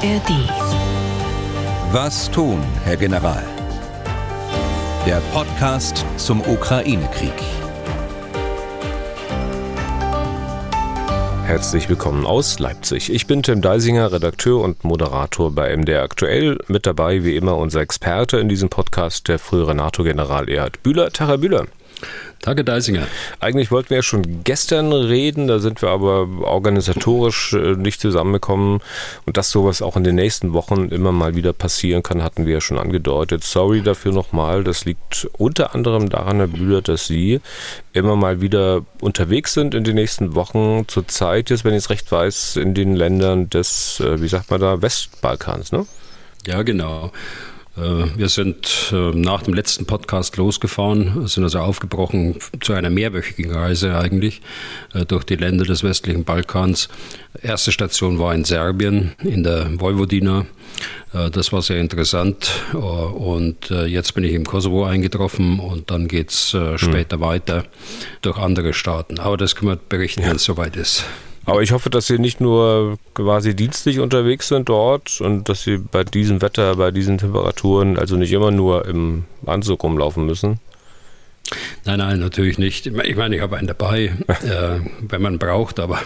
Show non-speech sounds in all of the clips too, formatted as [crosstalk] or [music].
ARD. Was tun, Herr General? Der Podcast zum Ukraine-Krieg. Herzlich willkommen aus Leipzig. Ich bin Tim Deisinger, Redakteur und Moderator bei MDR Aktuell. Mit dabei wie immer unser Experte in diesem Podcast, der frühere NATO-General Erhard Bühler. Herr Bühler. Tage Deisinger. Eigentlich wollten wir ja schon gestern reden, da sind wir aber organisatorisch äh, nicht zusammengekommen. Und dass sowas auch in den nächsten Wochen immer mal wieder passieren kann, hatten wir ja schon angedeutet. Sorry dafür nochmal. Das liegt unter anderem daran, Herr Bühler, dass Sie immer mal wieder unterwegs sind in den nächsten Wochen. Zurzeit jetzt, wenn ich es recht weiß, in den Ländern des, äh, wie sagt man da, Westbalkans, ne? Ja, genau. Äh, wir sind äh, nach dem letzten Podcast losgefahren, sind also aufgebrochen zu einer mehrwöchigen Reise eigentlich äh, durch die Länder des westlichen Balkans. Erste Station war in Serbien, in der Vojvodina. Das war sehr interessant. Und jetzt bin ich im Kosovo eingetroffen und dann geht es später hm. weiter durch andere Staaten. Aber das können wir berichten, wenn es soweit ist. Aber ich hoffe, dass Sie nicht nur quasi dienstlich unterwegs sind dort und dass Sie bei diesem Wetter, bei diesen Temperaturen, also nicht immer nur im Anzug rumlaufen müssen. Nein, nein, natürlich nicht. Ich meine, ich habe einen dabei, [laughs] äh, wenn man braucht, aber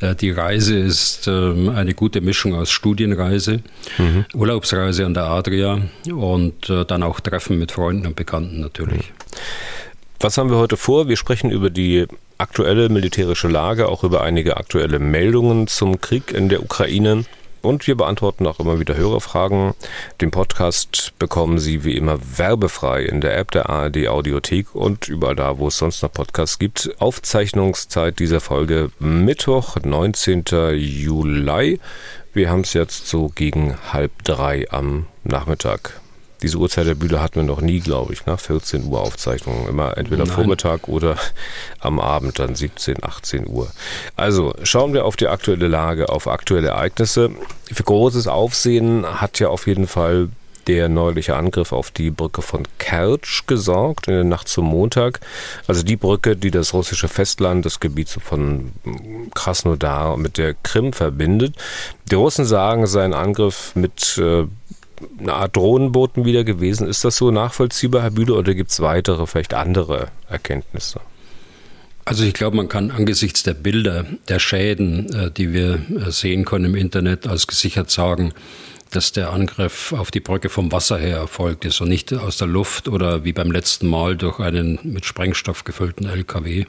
äh, die Reise ist äh, eine gute Mischung aus Studienreise, mhm. Urlaubsreise an der Adria und äh, dann auch Treffen mit Freunden und Bekannten natürlich. Was haben wir heute vor? Wir sprechen über die aktuelle militärische Lage, auch über einige aktuelle Meldungen zum Krieg in der Ukraine. Und wir beantworten auch immer wieder Hörerfragen. Den Podcast bekommen Sie wie immer werbefrei in der App der ARD Audiothek und überall da, wo es sonst noch Podcasts gibt. Aufzeichnungszeit dieser Folge Mittwoch, 19. Juli. Wir haben es jetzt so gegen halb drei am Nachmittag. Diese Uhrzeit der Bühne hatten wir noch nie, glaube ich, nach 14 Uhr Aufzeichnungen. Immer entweder Nein. Vormittag oder am Abend dann 17, 18 Uhr. Also schauen wir auf die aktuelle Lage, auf aktuelle Ereignisse. Für großes Aufsehen hat ja auf jeden Fall der neuliche Angriff auf die Brücke von Kertsch gesorgt in der Nacht zum Montag. Also die Brücke, die das russische Festland, das Gebiet von Krasnodar mit der Krim verbindet. Die Russen sagen, es sei ein Angriff mit äh, eine Art Drohnenboten wieder gewesen. Ist das so nachvollziehbar, Herr Bühler, oder gibt es weitere, vielleicht andere Erkenntnisse? Also ich glaube, man kann angesichts der Bilder, der Schäden, äh, die wir äh, sehen können im Internet, als gesichert sagen, dass der Angriff auf die Brücke vom Wasser her erfolgt ist und nicht aus der Luft oder wie beim letzten Mal durch einen mit Sprengstoff gefüllten LKW.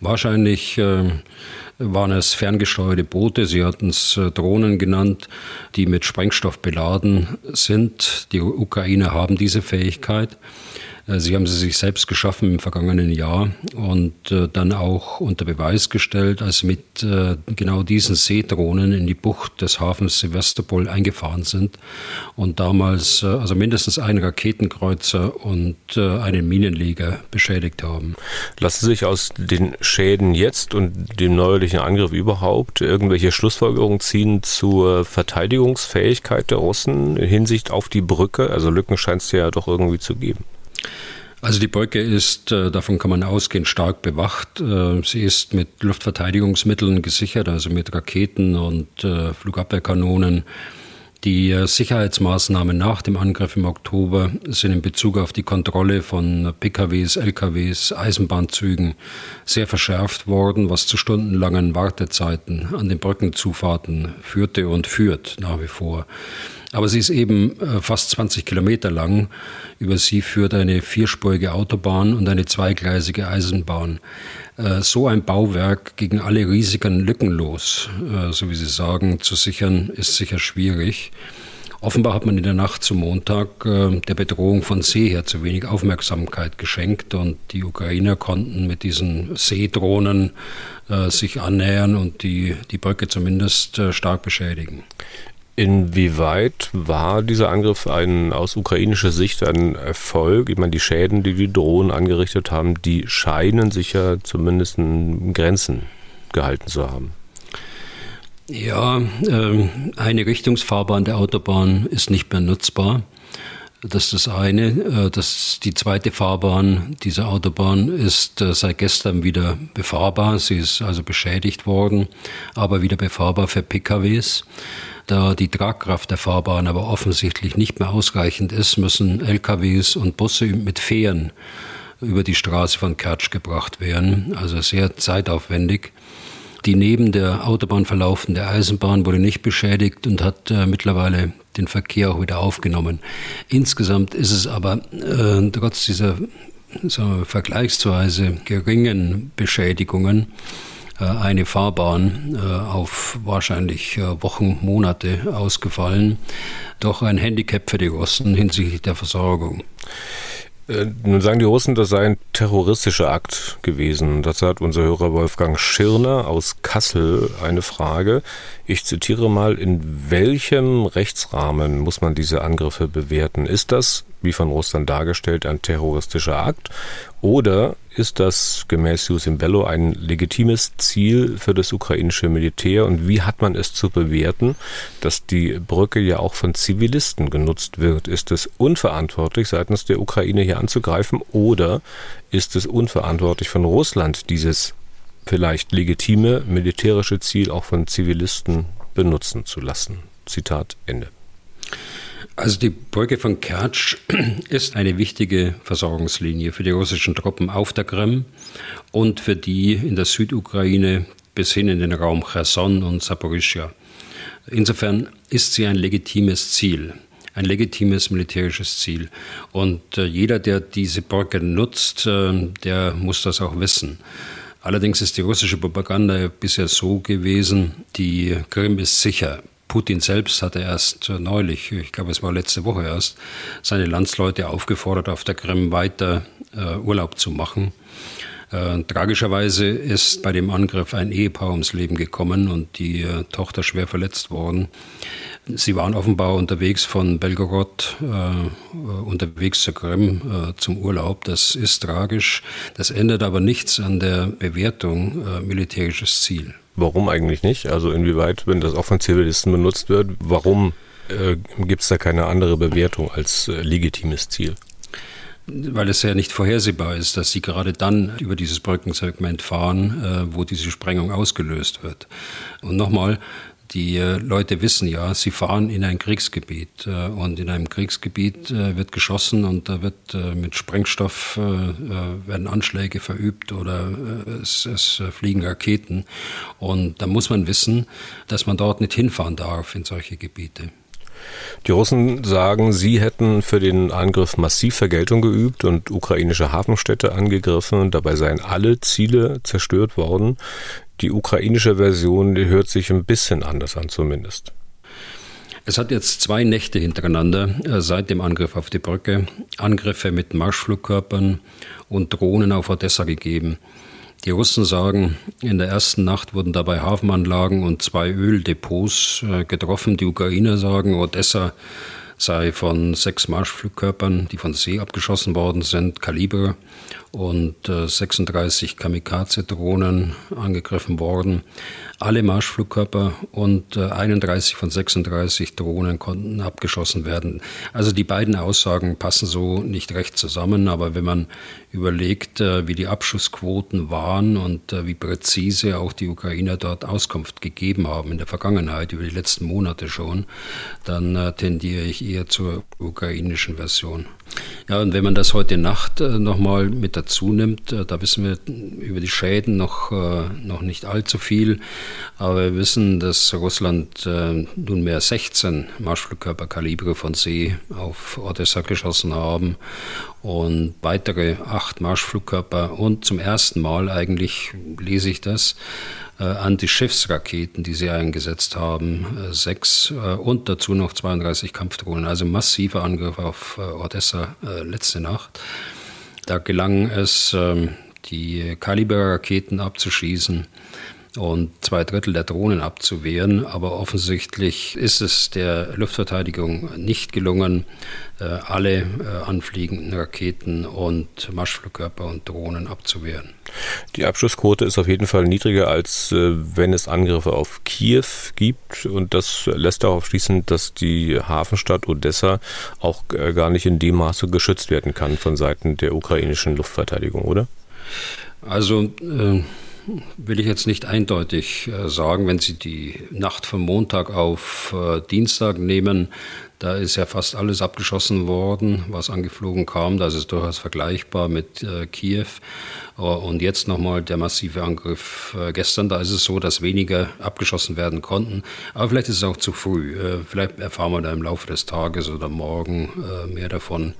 Wahrscheinlich äh, waren es ferngesteuerte Boote, sie hatten es äh, Drohnen genannt, die mit Sprengstoff beladen sind. Die Ukrainer haben diese Fähigkeit. Äh, sie haben sie sich selbst geschaffen im vergangenen Jahr und äh, dann auch unter Beweis gestellt, als sie mit äh, genau diesen Seedrohnen in die Bucht des Hafens Sevastopol eingefahren sind und damals also mindestens einen Raketenkreuzer und einen Minenleger beschädigt haben. Lassen sich aus den Schäden jetzt und dem neuerlichen Angriff überhaupt irgendwelche Schlussfolgerungen ziehen zur Verteidigungsfähigkeit der Russen in Hinsicht auf die Brücke? Also Lücken scheint es ja doch irgendwie zu geben. Also die Brücke ist, äh, davon kann man ausgehen, stark bewacht. Äh, sie ist mit Luftverteidigungsmitteln gesichert, also mit Raketen und äh, Flugabwehrkanonen. Die Sicherheitsmaßnahmen nach dem Angriff im Oktober sind in Bezug auf die Kontrolle von PKWs, LKWs, Eisenbahnzügen sehr verschärft worden, was zu stundenlangen Wartezeiten an den Brückenzufahrten führte und führt nach wie vor. Aber sie ist eben äh, fast 20 Kilometer lang. Über sie führt eine vierspurige Autobahn und eine zweigleisige Eisenbahn. Äh, so ein Bauwerk gegen alle Risiken lückenlos, äh, so wie Sie sagen, zu sichern, ist sicher schwierig. Offenbar hat man in der Nacht zum Montag der Bedrohung von See her zu wenig Aufmerksamkeit geschenkt und die Ukrainer konnten mit diesen Seedrohnen sich annähern und die, die Brücke zumindest stark beschädigen. Inwieweit war dieser Angriff ein, aus ukrainischer Sicht ein Erfolg? Ich meine, die Schäden, die die Drohnen angerichtet haben, die scheinen sich ja zumindest in Grenzen gehalten zu haben. Ja, äh, eine Richtungsfahrbahn der Autobahn ist nicht mehr nutzbar. Das ist das eine. Äh, das die zweite Fahrbahn dieser Autobahn ist äh, seit gestern wieder befahrbar. Sie ist also beschädigt worden, aber wieder befahrbar für PKWs. Da die Tragkraft der Fahrbahn aber offensichtlich nicht mehr ausreichend ist, müssen LKWs und Busse mit Fähren über die Straße von Kertsch gebracht werden. Also sehr zeitaufwendig. Die neben der Autobahn verlaufende Eisenbahn wurde nicht beschädigt und hat äh, mittlerweile den Verkehr auch wieder aufgenommen. Insgesamt ist es aber äh, trotz dieser so, vergleichsweise geringen Beschädigungen eine Fahrbahn äh, auf wahrscheinlich äh, Wochen, Monate ausgefallen. Doch ein Handicap für die Russen hinsichtlich der Versorgung. Äh, nun sagen die Russen, das sei ein terroristischer Akt gewesen. Dazu hat unser Hörer Wolfgang Schirner aus Kassel eine Frage. Ich zitiere mal, in welchem Rechtsrahmen muss man diese Angriffe bewerten? Ist das, wie von Russland dargestellt, ein terroristischer Akt? Oder ist das gemäß Jusim Bello ein legitimes Ziel für das ukrainische Militär? Und wie hat man es zu bewerten, dass die Brücke ja auch von Zivilisten genutzt wird? Ist es unverantwortlich seitens der Ukraine hier anzugreifen? Oder ist es unverantwortlich von Russland, dieses vielleicht legitime militärische Ziel auch von Zivilisten benutzen zu lassen. Zitat Ende. Also die Brücke von Kertsch [clears throat] ist eine wichtige Versorgungslinie für die russischen Truppen auf der Krim und für die in der Südukraine bis hin in den Raum Cherson und Saporischia. Insofern ist sie ein legitimes Ziel, ein legitimes militärisches Ziel. Und äh, jeder, der diese Brücke nutzt, äh, der muss das auch wissen. Allerdings ist die russische Propaganda bisher so gewesen, die Krim ist sicher. Putin selbst hatte erst neulich, ich glaube es war letzte Woche erst, seine Landsleute aufgefordert, auf der Krim weiter äh, Urlaub zu machen. Äh, tragischerweise ist bei dem Angriff ein Ehepaar ums Leben gekommen und die äh, Tochter schwer verletzt worden. Sie waren offenbar unterwegs von Belgorod, äh, unterwegs zur Krim äh, zum Urlaub. Das ist tragisch. Das ändert aber nichts an der Bewertung äh, militärisches Ziel. Warum eigentlich nicht? Also inwieweit, wenn das auch von Zivilisten benutzt wird, warum äh, gibt es da keine andere Bewertung als äh, legitimes Ziel? weil es ja nicht vorhersehbar ist, dass sie gerade dann über dieses Brückensegment fahren, äh, wo diese Sprengung ausgelöst wird. Und nochmal, die äh, Leute wissen ja, sie fahren in ein Kriegsgebiet äh, und in einem Kriegsgebiet äh, wird geschossen und da wird mit Sprengstoff werden Anschläge verübt oder es, es fliegen Raketen und da muss man wissen, dass man dort nicht hinfahren darf in solche Gebiete. Die Russen sagen, sie hätten für den Angriff massiv Vergeltung geübt und ukrainische Hafenstädte angegriffen. Dabei seien alle Ziele zerstört worden. Die ukrainische Version die hört sich ein bisschen anders an zumindest. Es hat jetzt zwei Nächte hintereinander äh, seit dem Angriff auf die Brücke Angriffe mit Marschflugkörpern und Drohnen auf Odessa gegeben. Die Russen sagen, in der ersten Nacht wurden dabei Hafenanlagen und zwei Öldepots äh, getroffen. Die Ukrainer sagen, Odessa sei von sechs Marschflugkörpern, die von See abgeschossen worden sind, Kaliber und äh, 36 Kamikaze-Drohnen angegriffen worden. Alle Marschflugkörper und äh, 31 von 36 Drohnen konnten abgeschossen werden. Also die beiden Aussagen passen so nicht recht zusammen, aber wenn man überlegt, äh, wie die Abschussquoten waren und äh, wie präzise auch die Ukrainer dort Auskunft gegeben haben in der Vergangenheit, über die letzten Monate schon, dann äh, tendiere ich eher zur ukrainischen Version. Ja, und wenn man das heute Nacht äh, nochmal mit dazu nimmt, äh, da wissen wir über die Schäden noch, äh, noch nicht allzu viel, aber wir wissen, dass Russland äh, nunmehr 16 Marschflugkörperkalibre von See auf Odessa geschossen haben und weitere acht Marschflugkörper. Und zum ersten Mal eigentlich lese ich das, äh, Anti-Schiffsraketen, die sie eingesetzt haben, äh, sechs äh, und dazu noch 32 Kampfdrohnen, also massiver Angriff auf äh, Odessa äh, letzte Nacht. Da gelang es, ähm, die Kaliber-Raketen abzuschießen. Und zwei Drittel der Drohnen abzuwehren. Aber offensichtlich ist es der Luftverteidigung nicht gelungen, äh, alle äh, anfliegenden Raketen und Marschflugkörper und Drohnen abzuwehren. Die Abschussquote ist auf jeden Fall niedriger, als äh, wenn es Angriffe auf Kiew gibt. Und das lässt darauf schließen, dass die Hafenstadt Odessa auch gar nicht in dem Maße geschützt werden kann von Seiten der ukrainischen Luftverteidigung, oder? Also äh, will ich jetzt nicht eindeutig äh, sagen, wenn Sie die Nacht von Montag auf äh, Dienstag nehmen, da ist ja fast alles abgeschossen worden, was angeflogen kam. Das ist durchaus vergleichbar mit äh, Kiew. Und jetzt nochmal der massive Angriff gestern. Da ist es so, dass weniger abgeschossen werden konnten. Aber vielleicht ist es auch zu früh. Vielleicht erfahren wir da im Laufe des Tages oder morgen mehr davon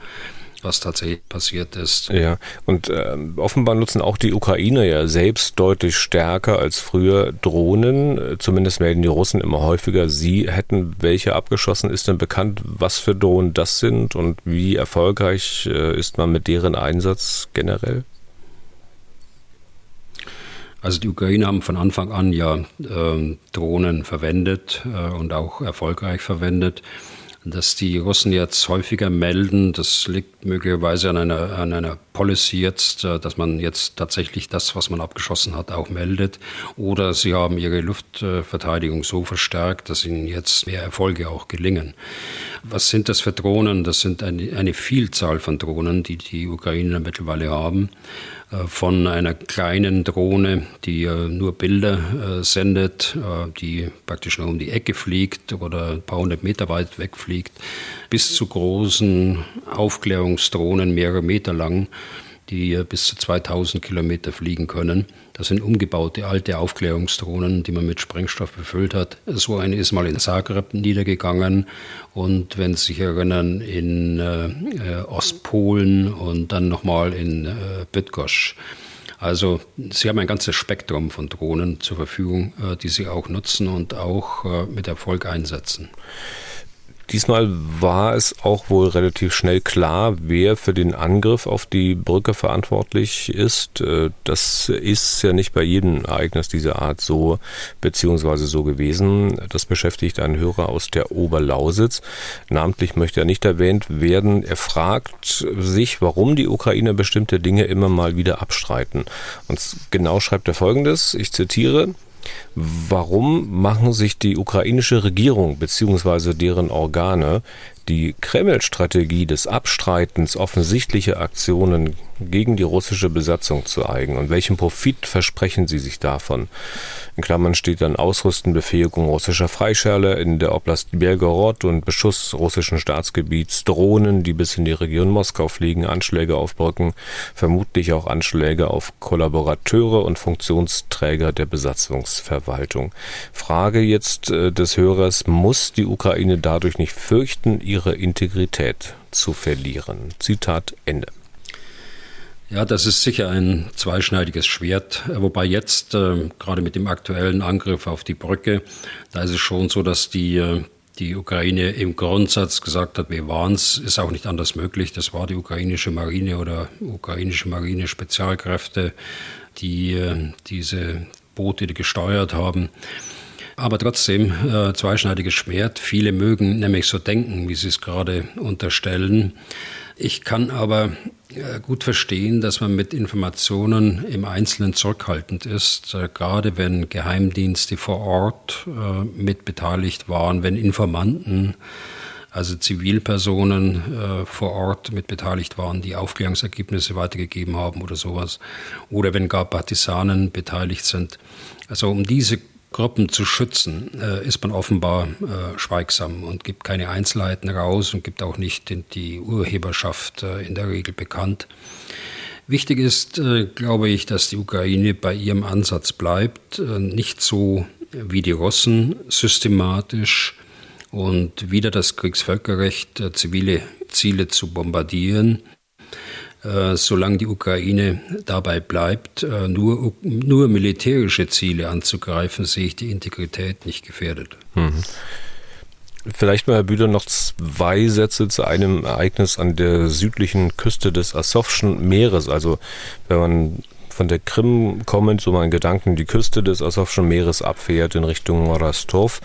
was tatsächlich passiert ist. Ja, und äh, offenbar nutzen auch die Ukrainer ja selbst deutlich stärker als früher Drohnen. Zumindest melden die Russen immer häufiger, sie hätten welche abgeschossen. Ist denn bekannt, was für Drohnen das sind und wie erfolgreich äh, ist man mit deren Einsatz generell? Also die Ukrainer haben von Anfang an ja äh, Drohnen verwendet äh, und auch erfolgreich verwendet. Dass die Russen jetzt häufiger melden, das liegt möglicherweise an einer, an einer Policy jetzt, äh, dass man jetzt tatsächlich das, was man abgeschossen hat, auch meldet. Oder sie haben ihre Luftverteidigung so verstärkt, dass ihnen jetzt mehr Erfolge auch gelingen. Was sind das für Drohnen? Das sind eine, eine Vielzahl von Drohnen, die die Ukrainer mittlerweile haben. Äh, von einer kleinen Drohne, die äh, nur Bilder äh, sendet, die praktisch nur um die Ecke fliegt oder ein paar hundert Meter weit wegfliegt, bis zu großen Aufklärungsdrohnen, mehrere Meter lang, die bis zu 2000 Kilometer fliegen können. Das sind umgebaute alte Aufklärungsdrohnen, die man mit Sprengstoff befüllt hat. So eine ist mal in Zagreb niedergegangen und wenn Sie sich erinnern, in äh, Ostpolen und dann nochmal in äh, Bydgoszcz. Also Sie haben ein ganzes Spektrum von Drohnen zur Verfügung, äh, die Sie auch nutzen und auch äh, mit Erfolg einsetzen. Diesmal war es auch wohl relativ schnell klar, wer für den Angriff auf die Brücke verantwortlich ist. Äh, das ist ja nicht bei jedem Ereignis dieser Art so beziehungsweise so gewesen. Das beschäftigt einen Hörer aus der Oberlausitz. Namentlich möchte er nicht erwähnt werden. Er fragt sich, warum die Ukrainer bestimmte Dinge immer mal wieder abstreiten. Und genau schreibt er folgendes, ich zitiere, Warum machen sich die ukrainische Regierung bzw. deren Organe die Kreml-Strategie des Abstreitens offensichtlicher Aktionen gegen die russische Besatzung zu eigen und welchen Profit versprechen sie sich davon? In Klammern steht dann Ausrüsten, Befähigung russischer Freischärler in der Oblast Belgorod und Beschuss russischen Staatsgebiets, Drohnen, die bis in die Region Moskau fliegen, Anschläge auf Brücken, vermutlich auch Anschläge auf Kollaborateure und Funktionsträger der Besatzungsverwaltung. Frage jetzt äh, des Hörers, muss die Ukraine dadurch nicht fürchten, ihre Integrität zu verlieren? Zitat Ende. Ja, das ist sicher ein zweischneidiges Schwert, wobei jetzt äh, gerade mit dem aktuellen Angriff auf die Brücke, da ist es schon so, dass die äh, die Ukraine im Grundsatz gesagt hat, wir waren es, ist auch nicht anders möglich. Das war die ukrainische Marine oder ukrainische Marine Spezialkräfte, die äh, diese Boote gesteuert haben. Aber trotzdem, äh, zweischneidiges Schwert. Viele mögen nämlich so denken, wie Sie es gerade unterstellen. Ich kann aber gut verstehen, dass man mit Informationen im Einzelnen zurückhaltend ist, äh, gerade wenn Geheimdienste vor Ort äh, mit beteiligt waren, wenn Informanten, also Zivilpersonen vor Ort mit beteiligt waren, die Aufklärungsergebnisse weitergegeben haben oder sowas, oder wenn gar Partisanen beteiligt sind. Also um diese Gruppen zu schützen, äh, ist man offenbar äh, schweigsam und gibt keine Einzelheiten raus und gibt auch nicht die Urheberschaft äh, in der Regel bekannt. Wichtig ist, glaube ich, dass die Ukraine bei ihrem Ansatz bleibt, nicht so wie die Russen systematisch und wieder das Kriegsvölkerrecht zivile Ziele zu bombardieren, solange die Ukraine dabei bleibt, äh, nur, nur militärische Ziele anzugreifen, sehe ich die Integrität nicht gefährdet. Mhm. Vielleicht mal, Herr Bühler, noch zwei Sätze zu einem Ereignis an der südlichen Küste des Asowschen Meeres. Also wenn man von der Krim kommend, so mein Gedanken, die Küste des Asowschen Meeres abfährt in Richtung Rostov,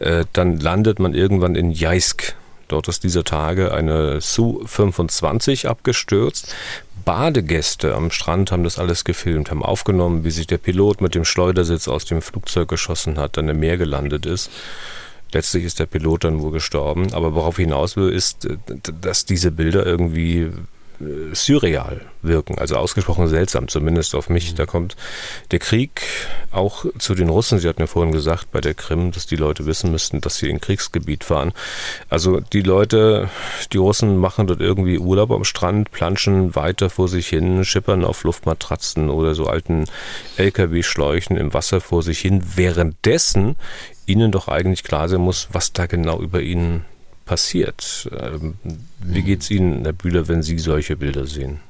äh, dann landet man irgendwann in Jeisk. Dort ist dieser Tage eine Su-25 abgestürzt. Badegäste am Strand haben das alles gefilmt, haben aufgenommen, wie sich der Pilot mit dem Schleudersitz aus dem Flugzeug geschossen hat, dann im Meer gelandet ist. Letztlich ist der Pilot dann wohl gestorben. Aber worauf hinaus will, ist, äh, dass diese Bilder irgendwie surreal wirken, also ausgesprochen seltsam, zumindest auf mich. Da kommt der Krieg auch zu den Russen. Sie hatten ja vorhin gesagt bei der Krim, dass die Leute wissen müssten, dass sie in Kriegsgebiet waren. Also die Leute, die Russen machen dort irgendwie Urlaub am Strand, planschen weiter vor sich hin, schippern auf Luftmatratzen oder so alten LKW-Schläuchen im Wasser vor sich hin, währenddessen ihnen doch eigentlich klar sein muss, was da genau über ihnen passiert. Ähm, wie geht es Ihnen, Herr Bühler, wenn Sie solche Bilder sehen?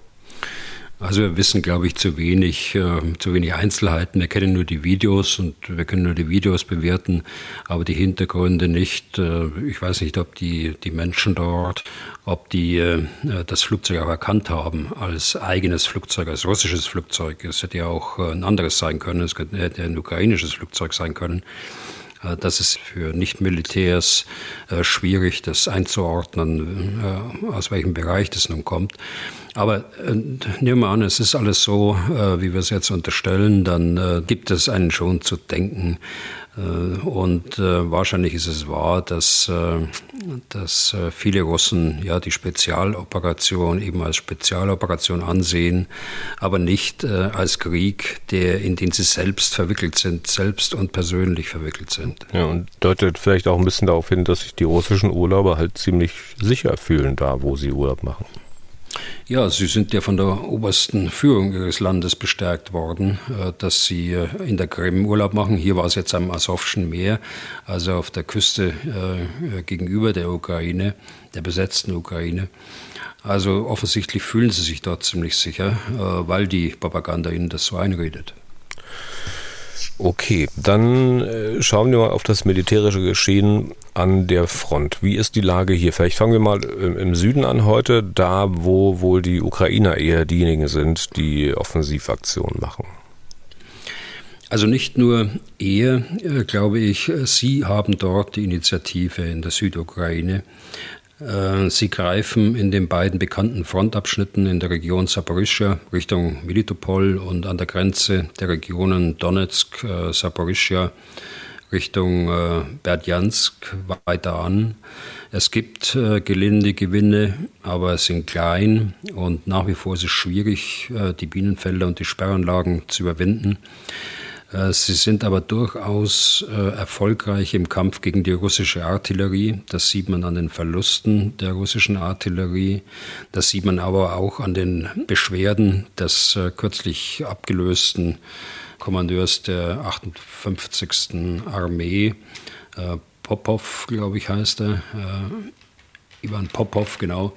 Also wir wissen, glaube ich, zu wenig, äh, zu wenig Einzelheiten. Wir kennen nur die Videos und wir können nur die Videos bewerten, aber die Hintergründe nicht. Äh, ich weiß nicht, ob die, die Menschen dort, ob die äh, das Flugzeug auch erkannt haben als eigenes Flugzeug, als russisches Flugzeug. Es hätte ja auch ein anderes sein können, es hätte ein ukrainisches Flugzeug sein können. Das ist für Nichtmilitärs äh, schwierig, das einzuordnen, äh, aus welchem Bereich das nun kommt. Aber nehmen wir an, es ist alles so, wie wir es jetzt unterstellen, dann gibt es einen schon zu denken, äh, und äh, wahrscheinlich ist es wahr, dass, äh, dass viele Russen ja die Spezialoperation eben als Spezialoperation ansehen, aber nicht als Krieg, der, in den sie selbst verwickelt sind, selbst und persönlich verwickelt sind. Ja, und deutet vielleicht auch ein bisschen darauf hin, dass sich die russischen Urlauber halt ziemlich sicher fühlen da, wo sie Urlaub machen. Ja, Sie sind ja von der obersten Führung Ihres Landes bestärkt worden, äh, dass Sie äh, in der Krim Urlaub machen. Hier war es jetzt am Asowschen Meer, also auf der Küste äh, gegenüber der Ukraine, der besetzten Ukraine. Also offensichtlich fühlen Sie sich dort ziemlich sicher, weil die Propaganda Ihnen das so einredet. Okay, dann äh, schauen wir mal auf das militärische Geschehen an der Front. Wie ist die Lage hier? Vielleicht fangen wir mal im, im Süden an heute, da wo wohl die Ukrainer eher diejenigen sind, die Offensivaktionen machen. Also nicht nur er, äh, glaube ich, Sie haben dort die Initiative in der Südukraine. Äh, sie greifen in den beiden bekannten Frontabschnitten in der Region Saporischia Richtung Militopol und an der Grenze der Regionen Donetsk, äh, Saporischia Richtung äh, Berdjansk weiter an. Es gibt gelinde Gewinne, aber sind klein und nach wie vor ist es schwierig, die Bienenfelder und die Sperranlagen zu überwinden. Äh, sie sind aber durchaus äh, erfolgreich im Kampf gegen die russische Artillerie. Das sieht man an den Verlusten der russischen Artillerie. Das sieht man aber auch an den Beschwerden des äh, kürzlich abgelösten Kommandeurs der 58. Armee, Popov, glaube ich, heißt er. Ivan Popov, genau,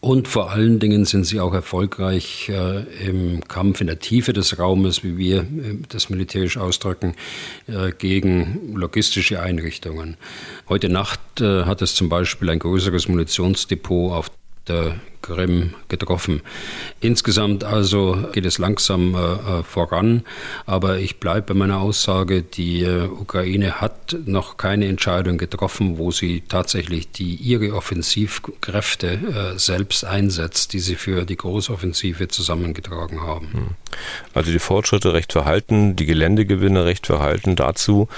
und vor allen Dingen sind sie auch erfolgreich äh, im Kampf in der Tiefe des Raumes, wie wir äh, das militärisch ausdrücken, äh, gegen logistische Einrichtungen. Heute Nacht äh, hat es zum Beispiel ein größeres Munitionsdepot auf der Krim getroffen. Insgesamt also geht es langsam äh, äh voran, aber ich bleibe bei meiner Aussage, die äh, Ukraine hat noch keine Entscheidung getroffen, wo sie tatsächlich die ihre Offensivkräfte äh, selbst einsetzt, die sie für die Großoffensive zusammengetragen haben. Hm. Also die Fortschritte recht verhalten, die Geländegewinne recht verhalten dazu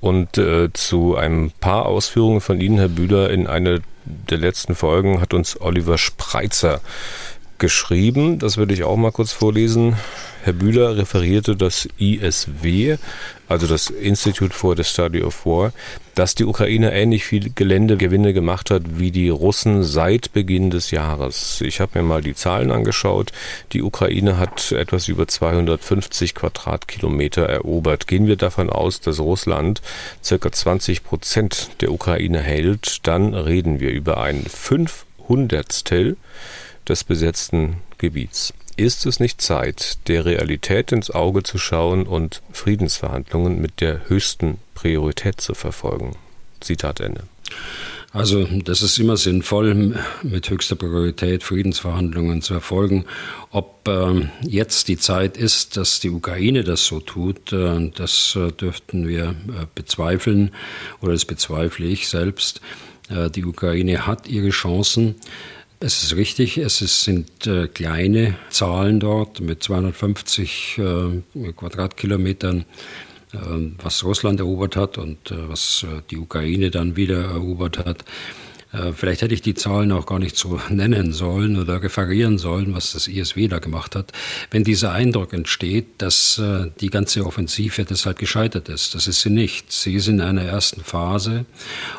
und äh, zu ein paar Ausführungen von Ihnen, Herr Bühler, in eine der letzten Folgen hat uns Oliver Spreitzer geschrieben. Das würde ich auch mal kurz vorlesen. Herr Bühler referierte das ISW, also das Institute for the Study of War, dass die Ukraine ähnlich viel Geländegewinne gemacht hat wie die Russen seit Beginn des Jahres. Ich habe mir mal die Zahlen angeschaut. Die Ukraine hat etwas über 250 Quadratkilometer erobert. Gehen wir davon aus, dass Russland circa 20 Prozent der Ukraine hält, dann reden wir über ein Fünfhundertstel des besetzten Gebiets. Ist es nicht Zeit, der Realität ins Auge zu schauen und Friedensverhandlungen mit der höchsten Priorität zu verfolgen? Zitat Ende. Also das ist immer sinnvoll, mit höchster Priorität Friedensverhandlungen zu erfolgen. Ob äh, jetzt die Zeit ist, dass die Ukraine das so tut, äh, das äh, dürften wir äh, bezweifeln oder das bezweifle ich selbst. Äh, die Ukraine hat ihre Chancen. Es ist richtig, es ist, sind äh, kleine Zahlen dort mit 250 Quadratkilometern ähm, was Russland erobert hat und äh, was äh, die Ukraine dann wieder erobert hat. Äh, vielleicht hätte ich die Zahlen auch gar nicht so nennen sollen oder referieren sollen, was das ISW da gemacht hat, wenn dieser Eindruck entsteht, dass die ganze Offensive deshalb gescheitert ist. Das ist sie nicht. Sie ist in einer ersten Phase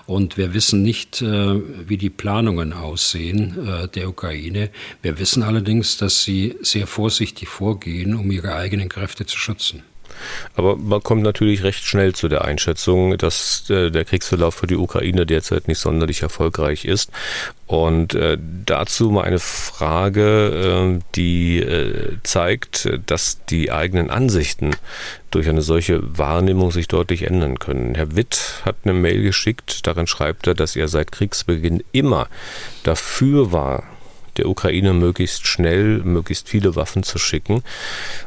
und wir wissen nicht, wie die Planungen aussehen der Ukraine. Wir wissen allerdings, dass sie sehr vorsichtig vorgehen, um ihre eigenen Kräfte zu schützen. Aber man kommt natürlich recht schnell zu der Einschätzung, dass äh, der Kriegsverlauf für die Ukraine derzeit nicht sonderlich erfolgreich ist. Und äh, dazu mal eine Frage, äh, die äh, zeigt, dass die eigenen Ansichten durch eine solche Wahrnehmung sich deutlich ändern können. Herr Witt hat eine Mail geschickt, darin schreibt er, dass er seit Kriegsbeginn immer dafür war, der Ukraine möglichst schnell, möglichst viele Waffen zu schicken.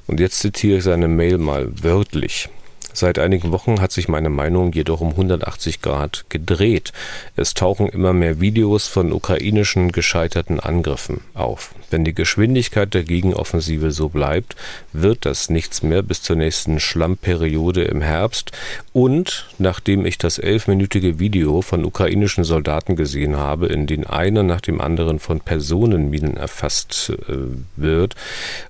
Und jetzt zitiere ich seine Mail mal wörtlich. Seit einigen Wochen hat sich meine Meinung jedoch um 180 Grad gedreht. Es tauchen immer mehr Videos von ukrainischen gescheiterten Angriffen auf. Wenn die Geschwindigkeit der Gegenoffensive so bleibt, wird das nichts mehr bis zur nächsten Schlammperiode im Herbst. Und nachdem ich das elfminütige Video von ukrainischen Soldaten gesehen habe, in dem einer nach dem anderen von Personenminen erfasst äh, wird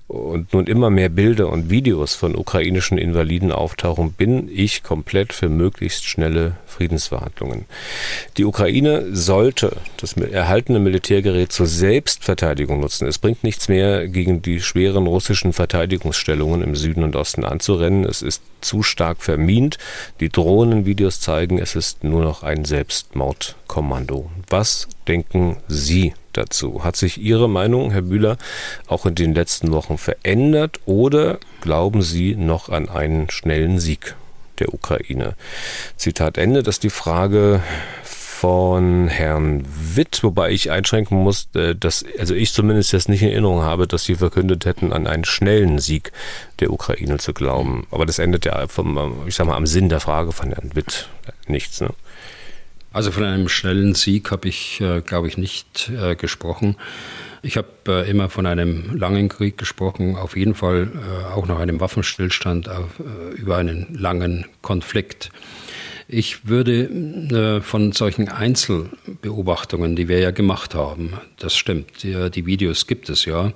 und nun immer mehr Bilder und Videos von ukrainischen Invaliden auftauchen, bin ich komplett für möglichst schnelle Friedensverhandlungen. Die Ukraine sollte das erhaltene Militärgerät zur Selbstverteidigung nutzen. Es bringt nichts mehr, gegen die schweren russischen Verteidigungsstellungen im Süden und Osten anzurennen. Es ist zu stark vermint. Die Drohnenvideos zeigen, es ist nur noch ein Selbstmordkommando. Was denken Sie dazu? Hat sich Ihre Meinung, Herr Bühler, auch in den letzten Wochen verändert oder glauben Sie noch an einen schnellen Sieg der Ukraine? Zitat Ende, das ist die Frage von Herrn Witt, wobei ich einschränken muss, dass, also ich zumindest jetzt nicht in Erinnerung habe, dass sie verkündet hätten, an einen schnellen Sieg der Ukraine zu glauben. Aber das endet ja vom, ich sag mal, am Sinn der Frage von Herrn Witt nichts. Ne? Also von einem schnellen Sieg habe ich, äh, glaube ich, nicht äh, gesprochen. Ich habe äh, immer von einem langen Krieg gesprochen, auf jeden Fall äh, auch nach einem Waffenstillstand, über einen langen Konflikt. Ich würde äh, von solchen Einzelbeobachtungen, die wir ja gemacht haben, das stimmt, die, die Videos gibt es ja,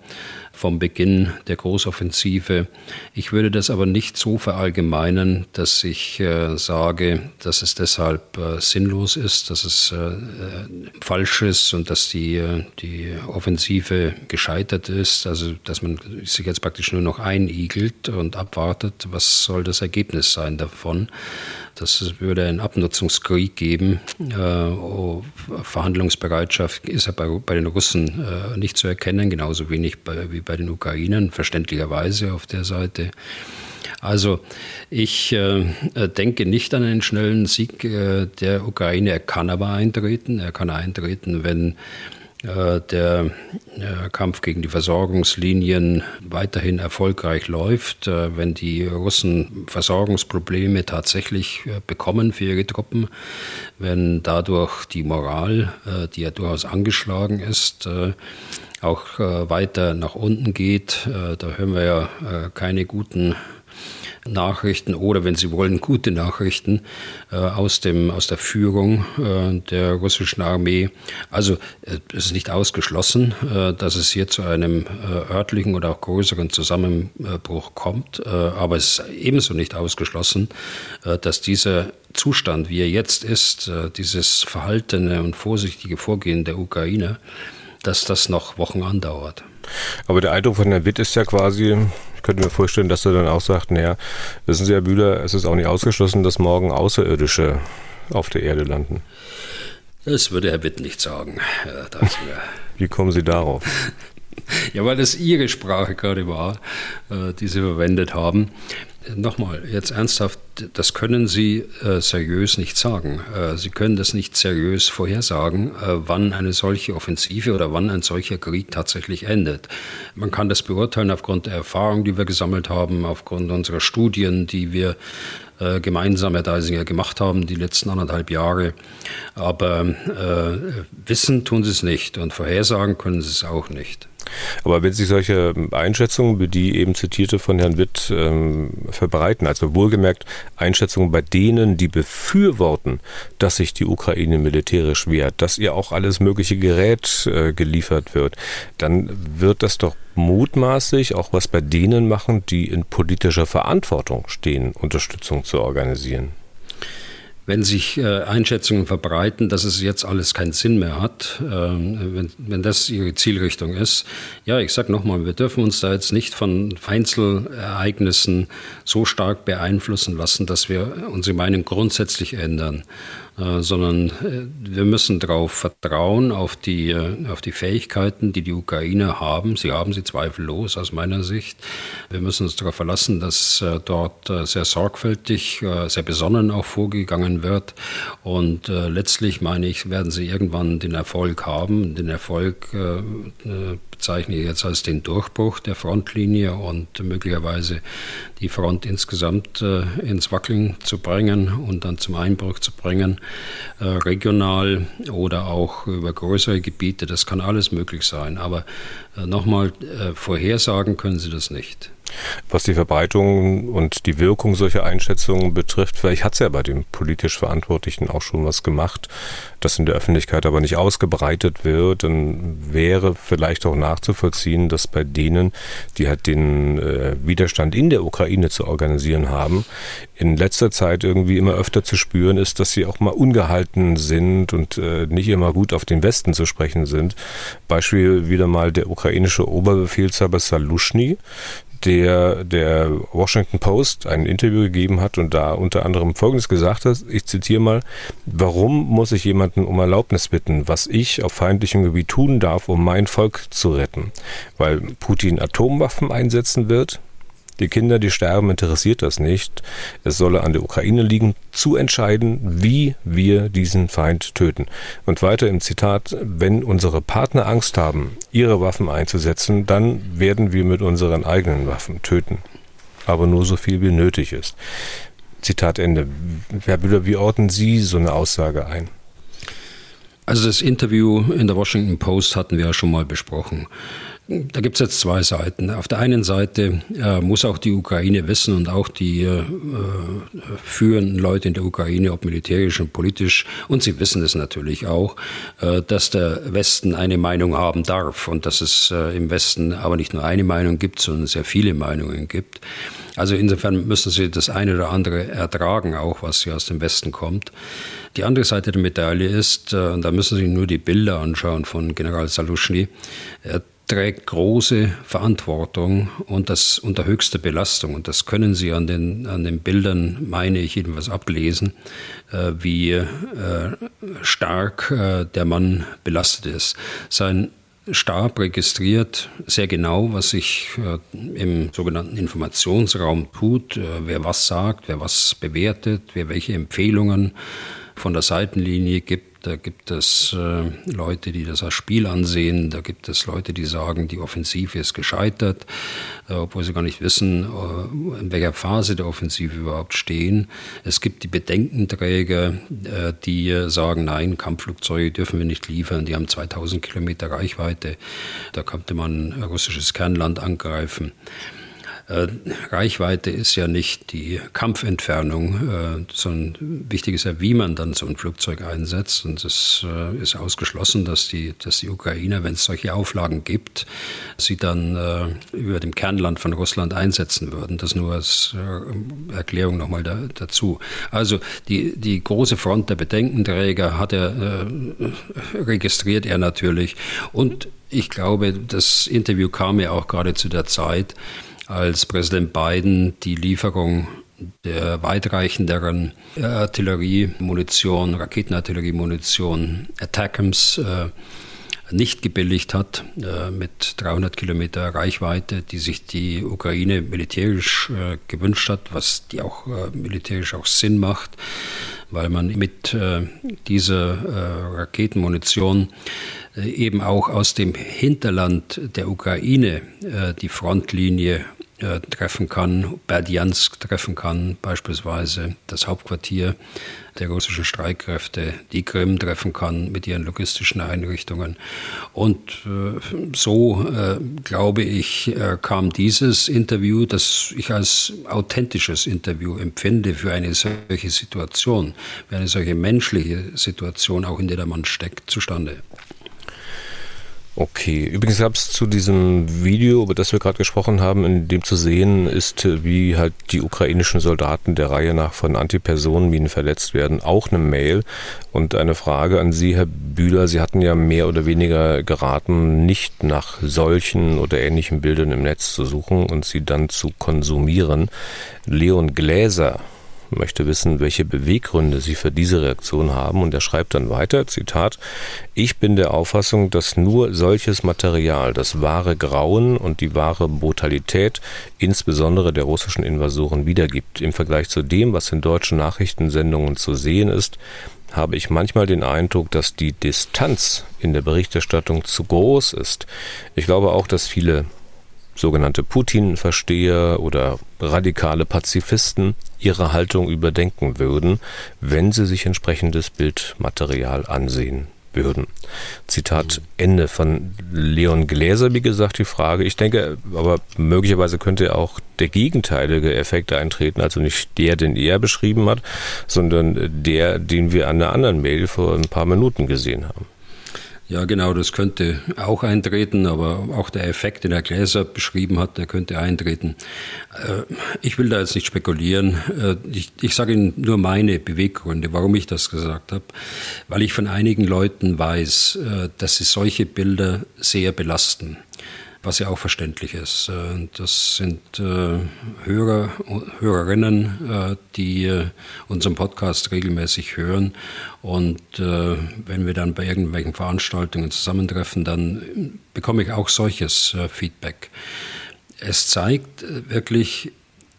vom Beginn der Großoffensive. Ich würde das aber nicht so verallgemeinern, dass ich äh, sage, dass es deshalb äh, sinnlos ist, dass es äh, falsch ist und dass die, äh, die Offensive gescheitert ist. Also, dass man sich jetzt praktisch nur noch einigelt und abwartet, was soll das Ergebnis sein davon. Das würde einen Abnutzungskrieg geben. Äh, oh, Verhandlungsbereitschaft ist ja bei, den Russen äh, nicht zu erkennen, genauso wenig bei, wie bei den Ukrainern, verständlicherweise auf der Seite. Also ich äh, denke nicht an einen schnellen Sieg äh, der Ukraine. Er kann aber eintreten. Er kann eintreten, wenn der äh, Kampf gegen die Versorgungslinien weiterhin erfolgreich läuft, äh, wenn die Russen Versorgungsprobleme tatsächlich bekommen für ihre Truppen, wenn dadurch die Moral, die ja durchaus angeschlagen ist, auch weiter nach unten geht. Da hören wir ja keine guten Nachrichten oder, wenn Sie wollen, gute Nachrichten äh, aus, dem, aus der Führung äh, der russischen Armee. Also äh, es ist nicht ausgeschlossen, äh, dass es hier zu einem äh, örtlichen oder auch größeren Zusammenbruch kommt, äh, aber es ist ebenso nicht ausgeschlossen, dass dieser Zustand, wie er jetzt ist, dieses verhaltene und vorsichtige Vorgehen der Ukraine, dass das noch Wochen andauert. Aber der Eindruck von Herrn Witt ist ja quasi, ich könnte mir vorstellen, dass er dann auch sagt, naja, wissen Sie, Herr Bühler, es ist auch nicht ausgeschlossen, dass morgen Außerirdische auf der Erde landen. Das würde Herr Witt nicht sagen. [laughs] Wie kommen Sie darauf? [laughs] Ja, weil das Ihre Sprache gerade war, äh, die Sie verwendet haben. Nochmal, jetzt ernsthaft, das können Sie äh, seriös nicht sagen. Äh, Sie können das nicht seriös vorhersagen, äh, wann eine solche Offensive oder wann ein solcher Krieg tatsächlich endet. Man kann das beurteilen aufgrund der Erfahrungen, die wir gesammelt haben, aufgrund unserer Studien, die wir äh, gemeinsam, Herr Deisinger, gemacht haben die letzten anderthalb Jahre. Aber äh, wissen tun Sie es nicht und vorhersagen können Sie es auch nicht. Aber wenn sich solche Einschätzungen, wie die eben zitierte von Herrn Witt, ähm, verbreiten, also wohlgemerkt Einschätzungen bei denen, die befürworten, dass sich die Ukraine militärisch wehrt, dass ihr auch alles mögliche Gerät äh, geliefert wird, dann wird das doch mutmaßlich auch was bei denen machen, die in politischer Verantwortung stehen, Unterstützung zu organisieren wenn sich äh, Einschätzungen verbreiten, dass es jetzt alles keinen Sinn mehr hat, ähm, wenn, wenn das ihre Zielrichtung ist. Ja, ich sage nochmal, wir dürfen uns da jetzt nicht von Einzelereignissen so stark beeinflussen lassen, dass wir unsere Meinung grundsätzlich ändern. Äh, sondern äh, wir müssen darauf vertrauen, auf die, äh, auf die Fähigkeiten, die die Ukrainer haben. Sie haben sie zweifellos aus meiner Sicht. Wir müssen uns darauf verlassen, dass dort sehr sorgfältig, sehr besonnen auch vorgegangen wird. Und letztlich, meine ich, werden sie irgendwann den Erfolg haben. Den Erfolg bezeichne ich jetzt als den Durchbruch der Frontlinie und möglicherweise die Front insgesamt ins Wackeln zu bringen und dann zum Einbruch zu bringen, regional oder auch über größere Gebiete. Das kann alles möglich sein. Aber äh, nochmal, äh, vorhersagen können Sie das nicht. Was die Verbreitung und die Wirkung solcher Einschätzungen betrifft, vielleicht hat es ja bei dem politisch Verantwortlichen auch schon was gemacht, das in der Öffentlichkeit aber nicht ausgebreitet wird, dann wäre vielleicht auch nachzuvollziehen, dass bei denen, die halt den äh, Widerstand in der Ukraine zu organisieren haben, in letzter Zeit irgendwie immer öfter zu spüren ist, dass sie auch mal ungehalten sind und äh, nicht immer gut auf den Westen zu sprechen sind. Beispiel wieder mal der ukrainische Oberbefehlshaber Salushny, der der Washington Post ein Interview gegeben hat und da unter anderem Folgendes gesagt hat, ich zitiere mal, warum muss ich jemanden um Erlaubnis bitten, was ich auf feindlichem Gebiet tun darf, um mein Volk zu retten? Weil Putin Atomwaffen einsetzen wird, die Kinder, die sterben, interessiert das nicht. Es solle an der Ukraine liegen, zu entscheiden, wie wir diesen Feind töten. Und weiter im Zitat, wenn unsere Partner Angst haben, ihre Waffen einzusetzen, dann werden wir mit unseren eigenen Waffen töten. Aber nur so viel wie nötig ist. Zitat Ende. Herr Bühler, wie ordnen Sie so eine Aussage ein? Also das Interview in der Washington Post hatten wir ja schon mal besprochen. Da gibt es jetzt zwei Seiten. Auf der einen Seite äh, muss auch die Ukraine wissen und auch die äh, führenden Leute in der Ukraine, ob militärisch und politisch, und sie wissen es natürlich auch, äh, dass der Westen eine Meinung haben darf und dass es äh, im Westen aber nicht nur eine Meinung gibt, sondern sehr viele Meinungen gibt. Also insofern müssen sie das eine oder andere ertragen, auch was hier aus dem Westen kommt. Die andere Seite der Medaille ist, äh, und da müssen Sie nur die Bilder anschauen von General Salushny, er trägt große Verantwortung und das unter höchster Belastung. Und das können Sie an den, an den Bildern, meine ich, jedenfalls ablesen, äh, wie äh, stark äh, der Mann belastet ist. Sein Stab registriert sehr genau, was sich äh, im sogenannten Informationsraum tut, äh, wer was sagt, wer was bewertet, wer welche Empfehlungen von der Seitenlinie gibt da gibt es äh, Leute, die das als Spiel ansehen. Da gibt es Leute, die sagen, die Offensive ist gescheitert, äh, obwohl sie gar nicht wissen, äh, in welcher Phase der Offensive überhaupt stehen. Es gibt die Bedenkenträger, äh, die sagen, nein, Kampfflugzeuge dürfen wir nicht liefern. Die haben 2000 Kilometer Reichweite. Da könnte man russisches Kernland angreifen. Äh, Reichweite ist ja nicht die Kampfentfernung, äh, sondern wichtig ist ja, wie man dann so ein Flugzeug einsetzt. Und es äh, ist ausgeschlossen, dass die, dass die Ukrainer, wenn es solche Auflagen gibt, sie dann über dem Kernland von Russland einsetzen würden. Das nur als Erklärung nochmal da, dazu. Also die, die große Front der Bedenkenträger hat er, registriert er natürlich. Und ich glaube, das Interview kam ja auch gerade zu der Zeit, als Präsident Biden die Lieferung der weitreichenderen Artilleriemunition, Raketenartilleriemunition, Attackams, äh, nicht gebilligt hat, äh, mit 300 Kilometer Reichweite, die sich die Ukraine militärisch äh, gewünscht hat, was die auch äh, militärisch auch Sinn macht, weil man mit dieser Raketenmunition eben auch aus dem Hinterland der Ukraine die Frontlinie äh, treffen kann, Berdiansk treffen kann, beispielsweise das Hauptquartier der russischen Streitkräfte, die Krim treffen kann mit ihren logistischen Einrichtungen. Und äh, so, äh, glaube ich, kam dieses Interview, das ich als authentisches Interview empfinde für eine solche Situation, für eine solche menschliche Situation, auch in der der Mann steckt, zustande. Okay, übrigens gab es zu diesem Video, über das wir gerade gesprochen haben, in dem zu sehen ist, wie halt die ukrainischen Soldaten der Reihe nach von Antipersonenminen verletzt werden, auch eine Mail und eine Frage an Sie, Herr Bühler. Sie hatten ja mehr oder weniger geraten, nicht nach solchen oder ähnlichen Bildern im Netz zu suchen und sie dann zu konsumieren. Leon Gläser möchte wissen, welche Beweggründe Sie für diese Reaktion haben und er schreibt dann weiter, Zitat, ich bin der Auffassung, dass nur solches Material das wahre Grauen und die wahre Brutalität, insbesondere der russischen Invasoren, wiedergibt. Im Vergleich zu dem, was in deutschen Nachrichtensendungen zu sehen ist, habe ich manchmal den Eindruck, dass die Distanz in der Berichterstattung zu groß ist. Ich glaube auch, dass viele sogenannte Putin-Versteher oder radikale Pazifisten ihre Haltung überdenken würden, wenn sie sich entsprechendes Bildmaterial ansehen würden. Zitat Ende von Leon Gläser, wie gesagt, die Frage. Ich denke, aber möglicherweise könnte auch der gegenteilige Effekt eintreten, also nicht der, den er beschrieben hat, sondern der, den wir an der anderen Mail vor ein paar Minuten gesehen haben. Ja, genau, das könnte auch eintreten, aber auch der Effekt, den Herr Gläser beschrieben hat, der könnte eintreten. Äh, ich will da jetzt nicht spekulieren. Äh, ich, ich sage Ihnen nur meine Beweggründe, warum ich das gesagt habe. Weil ich von einigen Leuten weiß, äh, dass sie solche Bilder sehr belasten was ja auch verständlich ist. Äh, das sind äh, Hörer, Hörerinnen, äh, die unseren Podcast regelmäßig hören. Und wenn wir dann bei irgendwelchen Veranstaltungen zusammentreffen, dann bekomme ich auch solches Feedback. Es zeigt wirklich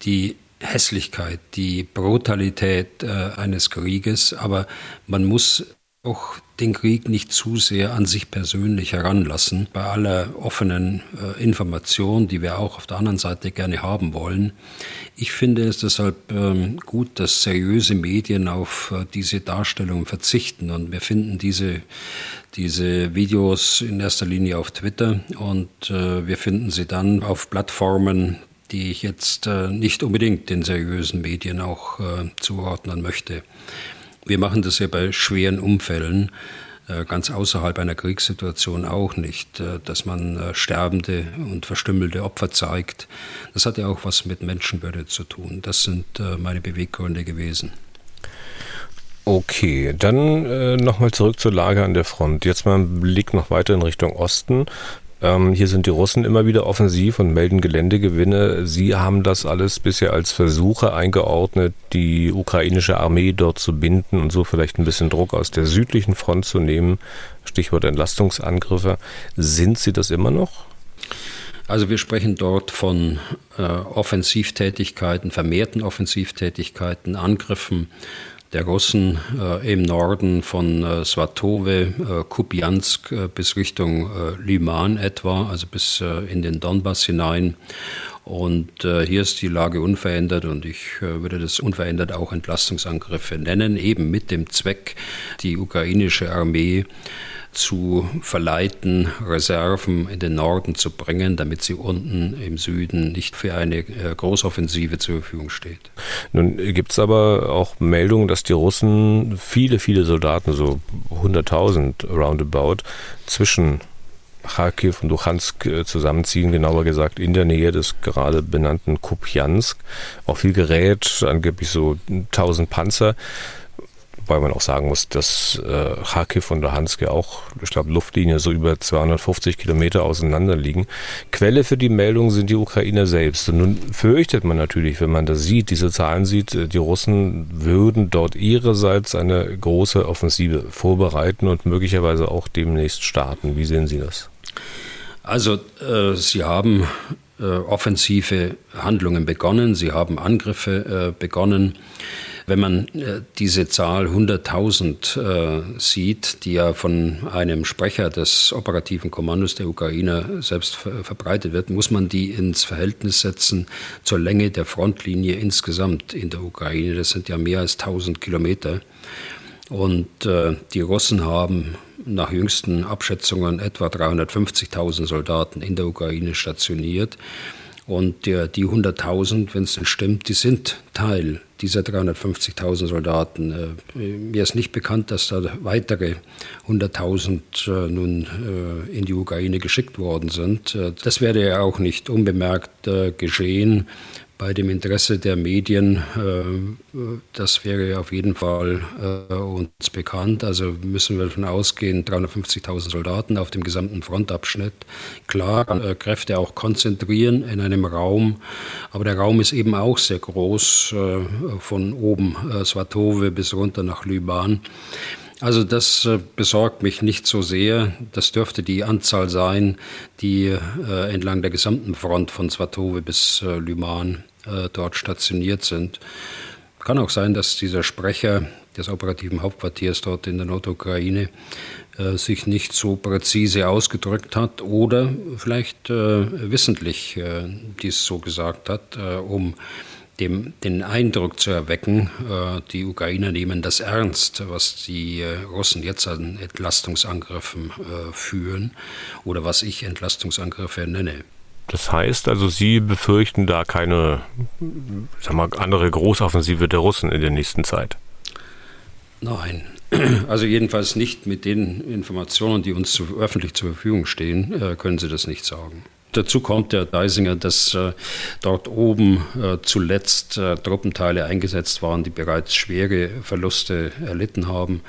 die Hässlichkeit, die Brutalität eines Krieges, aber man muss auch den Krieg nicht zu sehr an sich persönlich heranlassen. Bei aller offenen äh, Information, die wir auch auf der anderen Seite gerne haben wollen. Ich finde es deshalb ähm, gut, dass seriöse Medien auf äh, diese Darstellung verzichten. Und wir finden diese, diese Videos in erster Linie auf Twitter und äh, wir finden sie dann auf Plattformen, die ich jetzt äh, nicht unbedingt den seriösen Medien auch äh, zuordnen möchte. Wir machen das ja bei schweren Unfällen, äh, ganz außerhalb einer Kriegssituation auch nicht, äh, dass man äh, sterbende und verstümmelte Opfer zeigt. Das hat ja auch was mit Menschenwürde zu tun. Das sind meine Beweggründe gewesen. Okay, dann äh, nochmal zurück zur Lage an der Front. Jetzt mal ein Blick noch weiter in Richtung Osten. Ähm, hier sind die Russen immer wieder offensiv und melden Geländegewinne. Sie haben das alles bisher als Versuche eingeordnet, die ukrainische Armee dort zu binden und so vielleicht ein bisschen Druck aus der südlichen Front zu nehmen. Stichwort Entlastungsangriffe. Sind Sie das immer noch? Also wir sprechen dort von äh, Offensivtätigkeiten, vermehrten Offensivtätigkeiten, Angriffen der Russen äh, im Norden von äh, Svatove, äh, Kupiansk äh, bis Richtung äh, Liman etwa, also bis äh, in den Donbass hinein. Und äh, hier ist die Lage unverändert und ich würde das unverändert auch Entlastungsangriffe nennen, eben mit dem Zweck, die ukrainische Armee zu verleiten, Reserven in den Norden zu bringen, damit sie unten im Süden nicht für eine äh, Großoffensive zur Verfügung steht. Nun gibt es aber auch Meldungen, dass die Russen viele, viele Soldaten, so 100.000 roundabout, zwischen Kharkiv und Luhansk äh, zusammenziehen, genauer gesagt in der Nähe des gerade benannten Kupjansk. Auch viel Gerät, angeblich so 1000 Panzer. Wobei man auch sagen muss, dass äh, Kharkiv und Luhansk auch, ich glaube, Luftlinie so über 250 Kilometer auseinander liegen. Quelle für die Meldung sind die Ukrainer selbst. Und nun fürchtet man natürlich, wenn man das sieht, diese Zahlen sieht, äh, die Russen würden dort ihrerseits eine große Offensive vorbereiten und möglicherweise auch demnächst starten. Wie sehen Sie das? Also, äh, Sie haben äh, offensive Handlungen begonnen, Sie haben Angriffe äh, begonnen. Wenn man äh, diese Zahl 100.000 äh, sieht, die ja von einem Sprecher des operativen Kommandos der Ukraine selbst ver verbreitet wird, muss man die ins Verhältnis setzen zur Länge der Frontlinie insgesamt in der Ukraine. Das sind ja mehr als 1000 Kilometer. Und äh, die Russen haben nach jüngsten Abschätzungen etwa 350.000 Soldaten in der Ukraine stationiert. Und äh, die 100.000, wenn es denn stimmt, die sind Teil dieser 350.000 Soldaten. Äh, mir ist nicht bekannt, dass da weitere 100.000 äh, nun äh, in die Ukraine geschickt worden sind. Äh, das wäre ja auch nicht unbemerkt äh, geschehen bei dem Interesse der Medien, äh, das wäre auf jeden Fall äh, uns bekannt. Also müssen wir davon ausgehen, 350.000 Soldaten auf dem gesamten Frontabschnitt. Klar, äh, Kräfte auch konzentrieren in einem Raum, aber der Raum ist eben auch sehr groß, von oben Svatove bis runter nach Lyban. Also das äh, besorgt mich nicht so sehr. Das dürfte die Anzahl sein, die äh, entlang der gesamten Front von Svatove bis äh, Lyman äh, dort stationiert sind. Kann auch sein, dass dieser Sprecher des operativen Hauptquartiers dort in der Nordukraine äh, sich nicht so präzise ausgedrückt hat oder vielleicht äh, wissentlich dies so gesagt hat, um dem, den Eindruck zu erwecken, äh, die Ukrainer nehmen das ernst, was die äh, Russen jetzt an Entlastungsangriffen äh, führen oder was ich Entlastungsangriffe nenne. Das heißt also, Sie befürchten da keine sag mal, andere Großoffensive der Russen in der nächsten Zeit? Nein, [clears throat] also jedenfalls nicht mit den Informationen, die uns zu, öffentlich zur Verfügung stehen, können Sie das nicht sagen. Dazu kommt der Deisinger, dass äh, dort oben äh, zuletzt äh, Truppenteile eingesetzt waren, die bereits schwere Verluste erlitten haben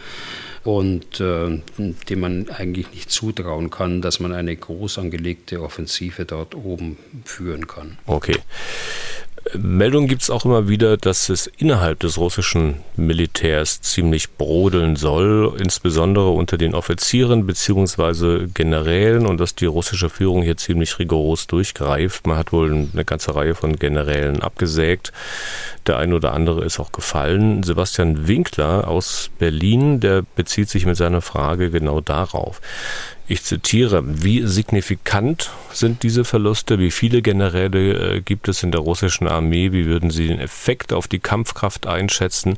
und dem man eigentlich nicht zutrauen kann, dass man eine groß angelegte Offensive dort oben führen kann. Okay. Meldungen gibt es auch immer wieder, dass es innerhalb des russischen Militärs ziemlich brodeln soll, insbesondere unter den Offizieren bzw. Generälen und dass die russische Führung hier ziemlich rigoros durchgreift. Man hat wohl eine ganze Reihe von Generälen abgesägt. Der ein oder andere ist auch gefallen. Sebastian Winkler aus Berlin, der bezieht sich mit seiner Frage genau darauf. Ich zitiere, wie signifikant sind diese Verluste? Wie viele Generäle äh, gibt es in der russischen Armee? Wie würden Sie den Effekt auf die Kampfkraft einschätzen?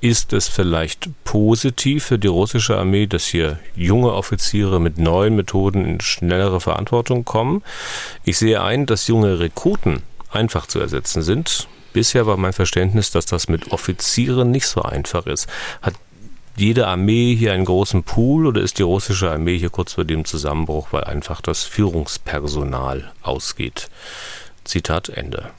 Ist es vielleicht positiv für die russische Armee, dass hier junge Offiziere mit neuen Methoden in schnellere Verantwortung kommen? Ich sehe ein, dass junge Rekruten einfach zu ersetzen sind. Bisher war mein Verständnis, dass das mit Offizieren nicht so einfach ist. Hat jede Armee hier einen großen Pool oder ist die russische Armee hier kurz vor dem Zusammenbruch, weil einfach das Führungspersonal ausgeht? Zitat Ende.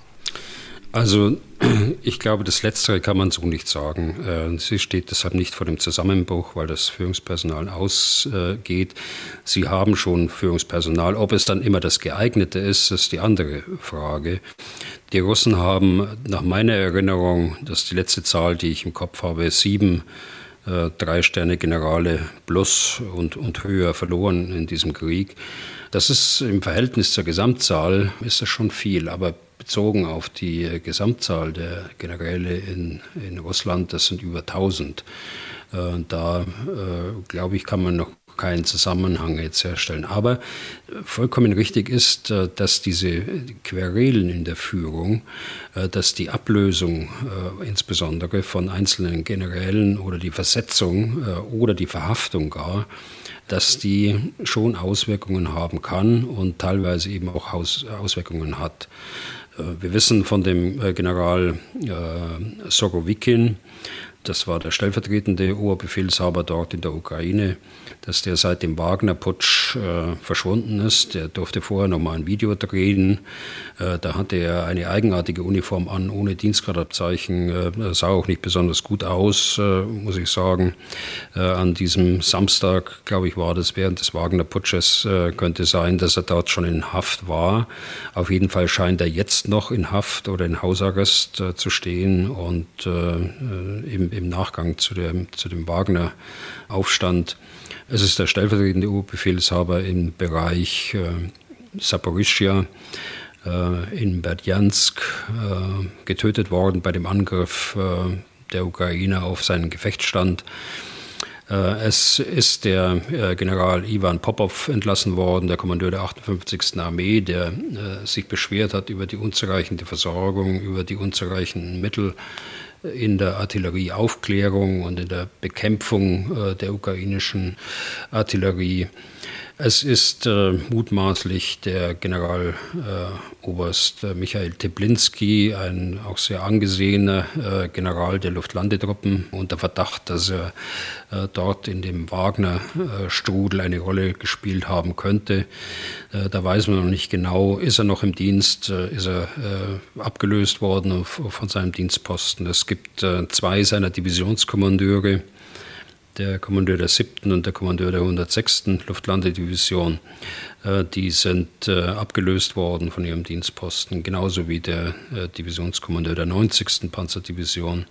Also [clears throat] ich glaube, das Letztere kann man so nicht sagen. Äh, sie steht deshalb nicht vor dem Zusammenbruch, weil das Führungspersonal ausgeht. Sie haben schon Führungspersonal. Ob es dann immer das geeignete ist, ist die andere Frage. Die Russen haben nach meiner Erinnerung, das ist die letzte Zahl, die ich im Kopf habe, sieben drei Sterne Generale plus und, und höher verloren in diesem Krieg. Das ist im Verhältnis zur Gesamtzahl ist das schon viel, aber bezogen auf die Gesamtzahl der Generäle in, in Russland, das sind über 1000. Äh, da, äh, glaube ich, kann man noch keinen Zusammenhang jetzt herstellen. Aber vollkommen richtig ist, äh, dass diese Querelen in der Führung, äh, dass die Ablösung äh, insbesondere von einzelnen Generälen oder die Versetzung oder die Verhaftung gar, dass die schon Auswirkungen haben kann und teilweise eben auch Auswirkungen hat. Wir wissen von dem General Sorowikin, das war der stellvertretende Oberbefehlshaber dort in der Ukraine, dass der seit dem Wagner-Putsch äh, verschwunden ist. Der durfte vorher noch mal ein Video drehen. Äh, da hatte er eine eigenartige Uniform an, ohne Dienstgradabzeichen. Äh, sah auch nicht besonders gut aus, äh, muss ich sagen. Äh, an diesem Samstag, glaube ich, war das während des Wagner-Putsches, äh, könnte sein, dass er dort schon in Haft war. Auf jeden Fall scheint er jetzt noch in Haft oder in Hausarrest zu stehen und eben im, Nachgang zu dem, zu dem Wagner-Aufstand. Es ist der stellvertretende Oberbefehlshaber im Bereich äh, Saporischia äh, in Berdjansk äh, getötet worden bei dem Angriff äh, der Ukraine auf seinen Gefechtsstand. Äh, es ist der äh, General Ivan Popov entlassen worden, der Kommandeur der 58. Armee, der sich beschwert hat über die unzureichende Versorgung, über die unzureichenden Mittel in der Artillerieaufklärung und in der Bekämpfung äh, der ukrainischen Artillerie. Es ist äh, mutmaßlich der Generaloberst äh, Michael Teblinski, ein auch sehr angesehener äh, General der Luftlandetruppen, unter Verdacht, dass er äh, dort in dem Wagner-Strudel eine Rolle gespielt haben könnte. Äh, da weiß man noch nicht genau, ist er noch im Dienst, äh, ist er abgelöst worden von seinem Dienstposten. Es gibt zwei seiner Divisionskommandeure, der Kommandeur der 7. und der Kommandeur der 106. Luftlandedivision. Äh, die sind äh, abgelöst worden von ihrem Dienstposten, genauso wie der äh, Divisionskommandeur der 90. Panzerdivision.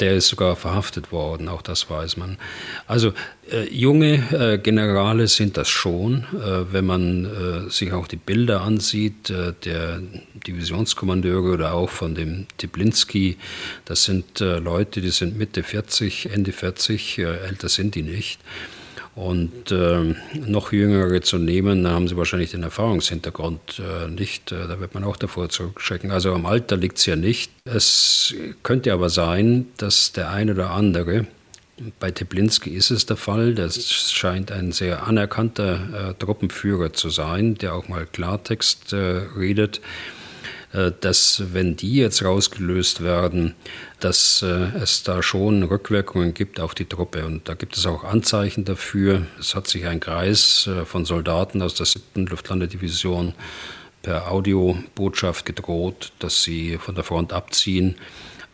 Der ist sogar verhaftet worden, auch das weiß man. Also äh, junge äh, Generale sind das schon, äh, wenn man äh, sich auch die Bilder ansieht, äh, der Divisionskommandeure oder auch von dem Tiblinski. Das sind äh, Leute, die sind Mitte 40, Ende 40, älter sind die nicht. Und äh, noch jüngere zu nehmen, da haben sie wahrscheinlich den Erfahrungshintergrund äh, nicht. Äh, da wird man auch davor zurückchecken. Also am Alter liegt es ja nicht. Es könnte aber sein, dass der eine oder andere, bei Teplinski ist es der Fall, das scheint ein sehr anerkannter äh, Truppenführer zu sein, der auch mal Klartext äh, redet dass wenn die jetzt rausgelöst werden, dass äh, es da schon Rückwirkungen gibt auf die Truppe. Und da gibt es auch Anzeichen dafür. Es hat sich ein Kreis äh, von Soldaten aus der 7. Luftlandedivision per Audiobotschaft gedroht, dass sie von der Front abziehen,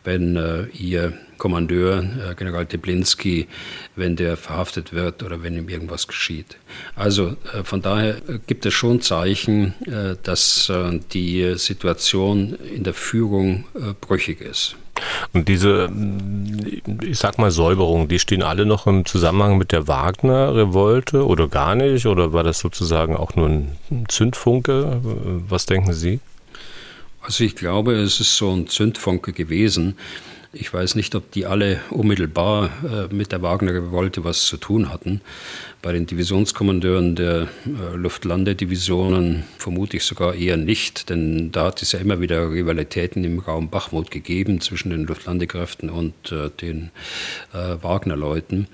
wenn ihr Kommandeur, äh, General Teblinski, wenn der verhaftet wird oder wenn ihm irgendwas geschieht. Also äh, von daher gibt es schon Zeichen, äh, dass die Situation in der Führung brüchig ist. Und diese, ich sag mal, Säuberungen, die stehen alle noch im Zusammenhang mit der Wagner-Revolte oder gar nicht? Oder war das sozusagen auch nur ein Zündfunke? Was denken Sie? Also ich glaube, es ist so ein Zündfunke gewesen. Ich weiß nicht, ob die alle unmittelbar äh, mit der Wagner-Revolte was zu tun hatten. Bei den Divisionskommandeuren der äh, Luftlandedivisionen vermute ich sogar eher nicht, denn da hat es ja immer wieder Rivalitäten im Raum Bachmut gegeben zwischen den Luftlandekräften und äh, den Wagner-Leuten.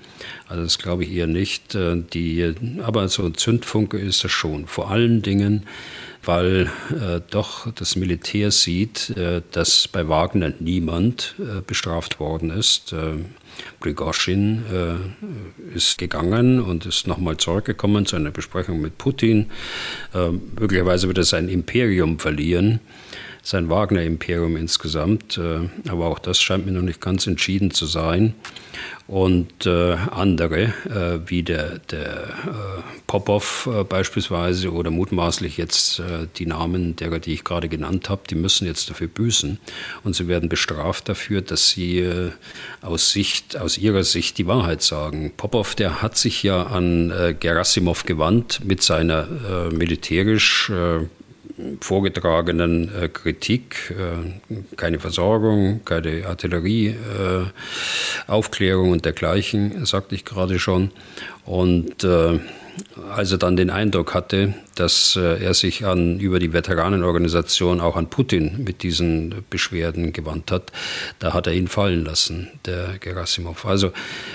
Also das glaube ich eher nicht. Die, aber so ein Zündfunke ist das schon. Vor allen Dingen weil äh, doch das Militär sieht, äh, dass bei Wagner niemand äh, bestraft worden ist. Äh, Prigozhin äh, ist gegangen und ist nochmal zurückgekommen zu einer Besprechung mit Putin. Äh, möglicherweise wird er sein Imperium verlieren sein Wagner-Imperium insgesamt. Äh, aber auch das scheint mir noch nicht ganz entschieden zu sein. Und äh, andere, äh, wie der, der Popov beispielsweise oder mutmaßlich jetzt die Namen derer, die ich gerade genannt habe, die müssen jetzt dafür büßen. Und sie werden bestraft dafür, dass sie aus, Sicht, aus ihrer Sicht die Wahrheit sagen. Popov, der hat sich ja an Gerasimov gewandt mit seiner militärisch vorgetragenen äh, Kritik, äh, keine Versorgung, keine Artillerieaufklärung äh, und dergleichen, sagte ich gerade schon. Und äh, als er dann den Eindruck hatte, dass äh, er sich an, über die Veteranenorganisation auch an Putin mit diesen Beschwerden gewandt hat, da hat er ihn fallen lassen, der Gerasimov. Also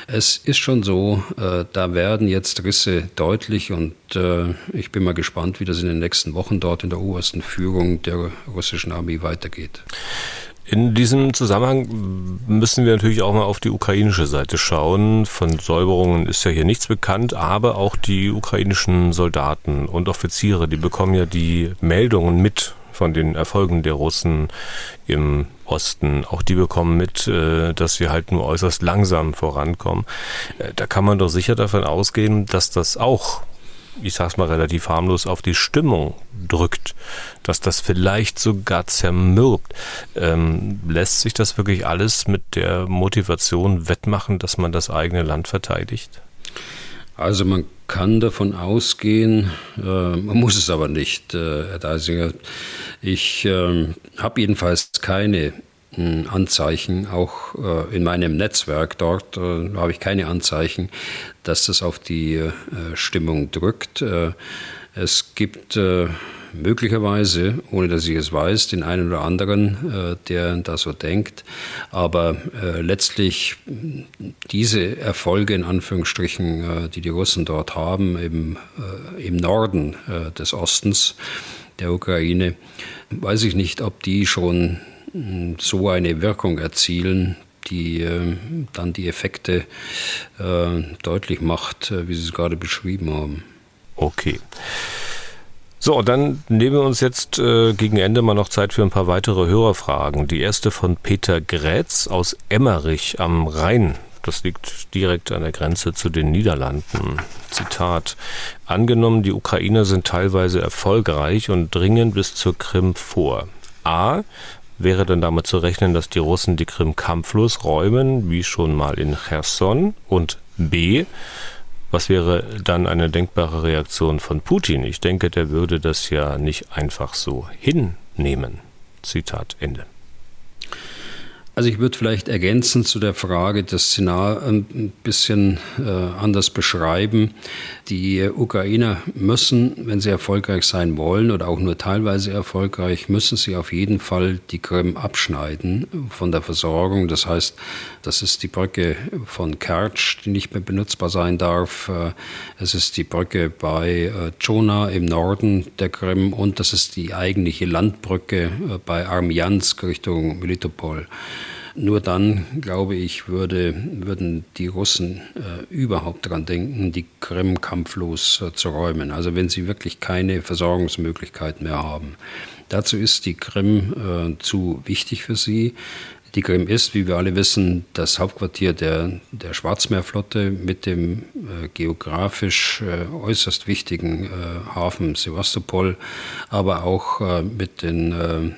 es ist schon so, äh, da werden jetzt Risse deutlich und äh, ich bin mal gespannt, wie das in den nächsten Wochen dort in der obersten Führung der russischen Armee weitergeht. In diesem Zusammenhang müssen wir natürlich auch mal auf die ukrainische Seite schauen. Von Säuberungen ist ja hier nichts bekannt, aber auch die ukrainischen Soldaten und Offiziere, die bekommen ja die Meldungen mit von den Erfolgen der Russen im Osten. Auch die bekommen mit, äh, dass sie halt nur äußerst langsam vorankommen. Äh, da kann man doch sicher davon ausgehen, dass das auch ich sag's mal relativ harmlos, auf die Stimmung drückt, dass das vielleicht sogar zermürbt. Ähm, lässt sich das wirklich alles mit der Motivation wettmachen, dass man das eigene Land verteidigt? Also man kann davon ausgehen, äh, man muss es aber nicht, äh, Herr Deisinger. Ich äh, habe jedenfalls keine Anzeichen, auch äh, in meinem Netzwerk dort äh, habe ich keine Anzeichen, dass das auf die äh, Stimmung drückt. es gibt möglicherweise, ohne dass ich es weiß, den einen oder anderen, der da so denkt. Aber letztlich diese Erfolge in Anführungsstrichen, die die Russen dort haben, im, im Norden des Ostens der Ukraine, weiß ich nicht, ob die schon so eine Wirkung erzielen, die äh, dann die Effekte äh, deutlich macht, äh, wie Sie es gerade beschrieben haben. Okay. So, dann nehmen wir uns jetzt äh, gegen Ende mal noch Zeit für ein paar weitere Hörerfragen. Die erste von Peter Grätz aus Emmerich am Rhein. Das liegt direkt an der Grenze zu den Niederlanden. Zitat. Angenommen, die Ukrainer sind teilweise erfolgreich und dringen bis zur Krim vor. A wäre dann damit zu rechnen, dass die Russen die Krim kampflos räumen, wie schon mal in Cherson? Und B, was wäre dann eine denkbare Reaktion von Putin? Ich denke, der würde das ja nicht einfach so hinnehmen. Zitat Ende. Also ich würde vielleicht ergänzen zu der Frage das Szenario ein bisschen äh, anders beschreiben. Die Ukrainer müssen, wenn sie erfolgreich sein wollen oder auch nur teilweise erfolgreich, müssen sie auf jeden Fall die Krim abschneiden von der Versorgung. Das heißt, das ist die Brücke von Kertsch, die nicht mehr benutzbar sein darf. Äh, es ist die Brücke bei äh, Chona im Norden der Krim und das ist die eigentliche Landbrücke bei Armjansk Richtung Melitopol. Nur dann, glaube ich, würde, würden die Russen äh, überhaupt daran denken, die Krim kampflos äh, zu räumen. Also wenn sie wirklich keine Versorgungsmöglichkeiten mehr haben. Dazu ist die Krim äh, zu wichtig für sie. Die Krim ist, wie wir alle wissen, das Hauptquartier der, der Schwarzmeerflotte mit dem äh, geografisch äh, äußerst wichtigen äh, Hafen Sevastopol, aber auch äh, mit den äh, äh,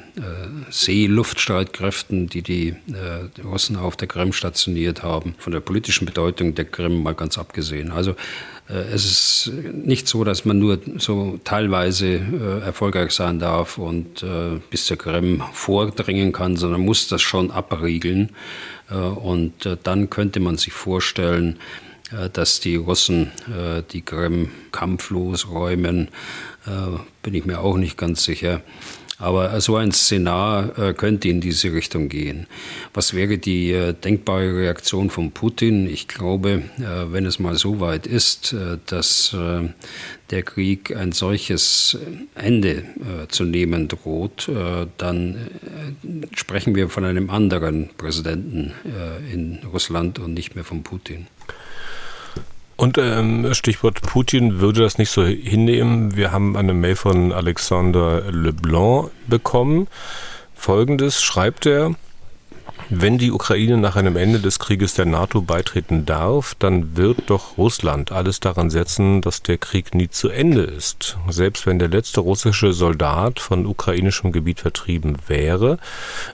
Seeluftstreitkräften, die die Russen auf der Krim stationiert haben. Von der politischen Bedeutung der Krim mal ganz abgesehen. Also es ist nicht so, dass man nur so teilweise äh, erfolgreich sein darf und äh, bis zur Krim vordringen kann, sondern muss das schon abriegeln. und dann könnte man sich vorstellen, dass die Russen die Krim kampflos räumen, bin ich mir auch nicht ganz sicher. Aber so ein Szenar äh, könnte in diese Richtung gehen. Was wäre die äh, denkbare Reaktion von Putin? Ich glaube, äh, wenn es mal so weit ist, dass der Krieg ein solches Ende zu nehmen droht, dann sprechen wir von einem anderen Präsidenten in Russland und nicht mehr von Putin. Und ähm, Stichwort Putin würde das nicht so hinnehmen. Wir haben eine Mail von Alexander Leblanc bekommen. Folgendes schreibt er. Wenn die Ukraine nach einem Ende des Krieges der NATO beitreten darf, dann wird doch Russland alles daran setzen, dass der Krieg nie zu Ende ist. Selbst wenn der letzte russische Soldat von ukrainischem Gebiet vertrieben wäre,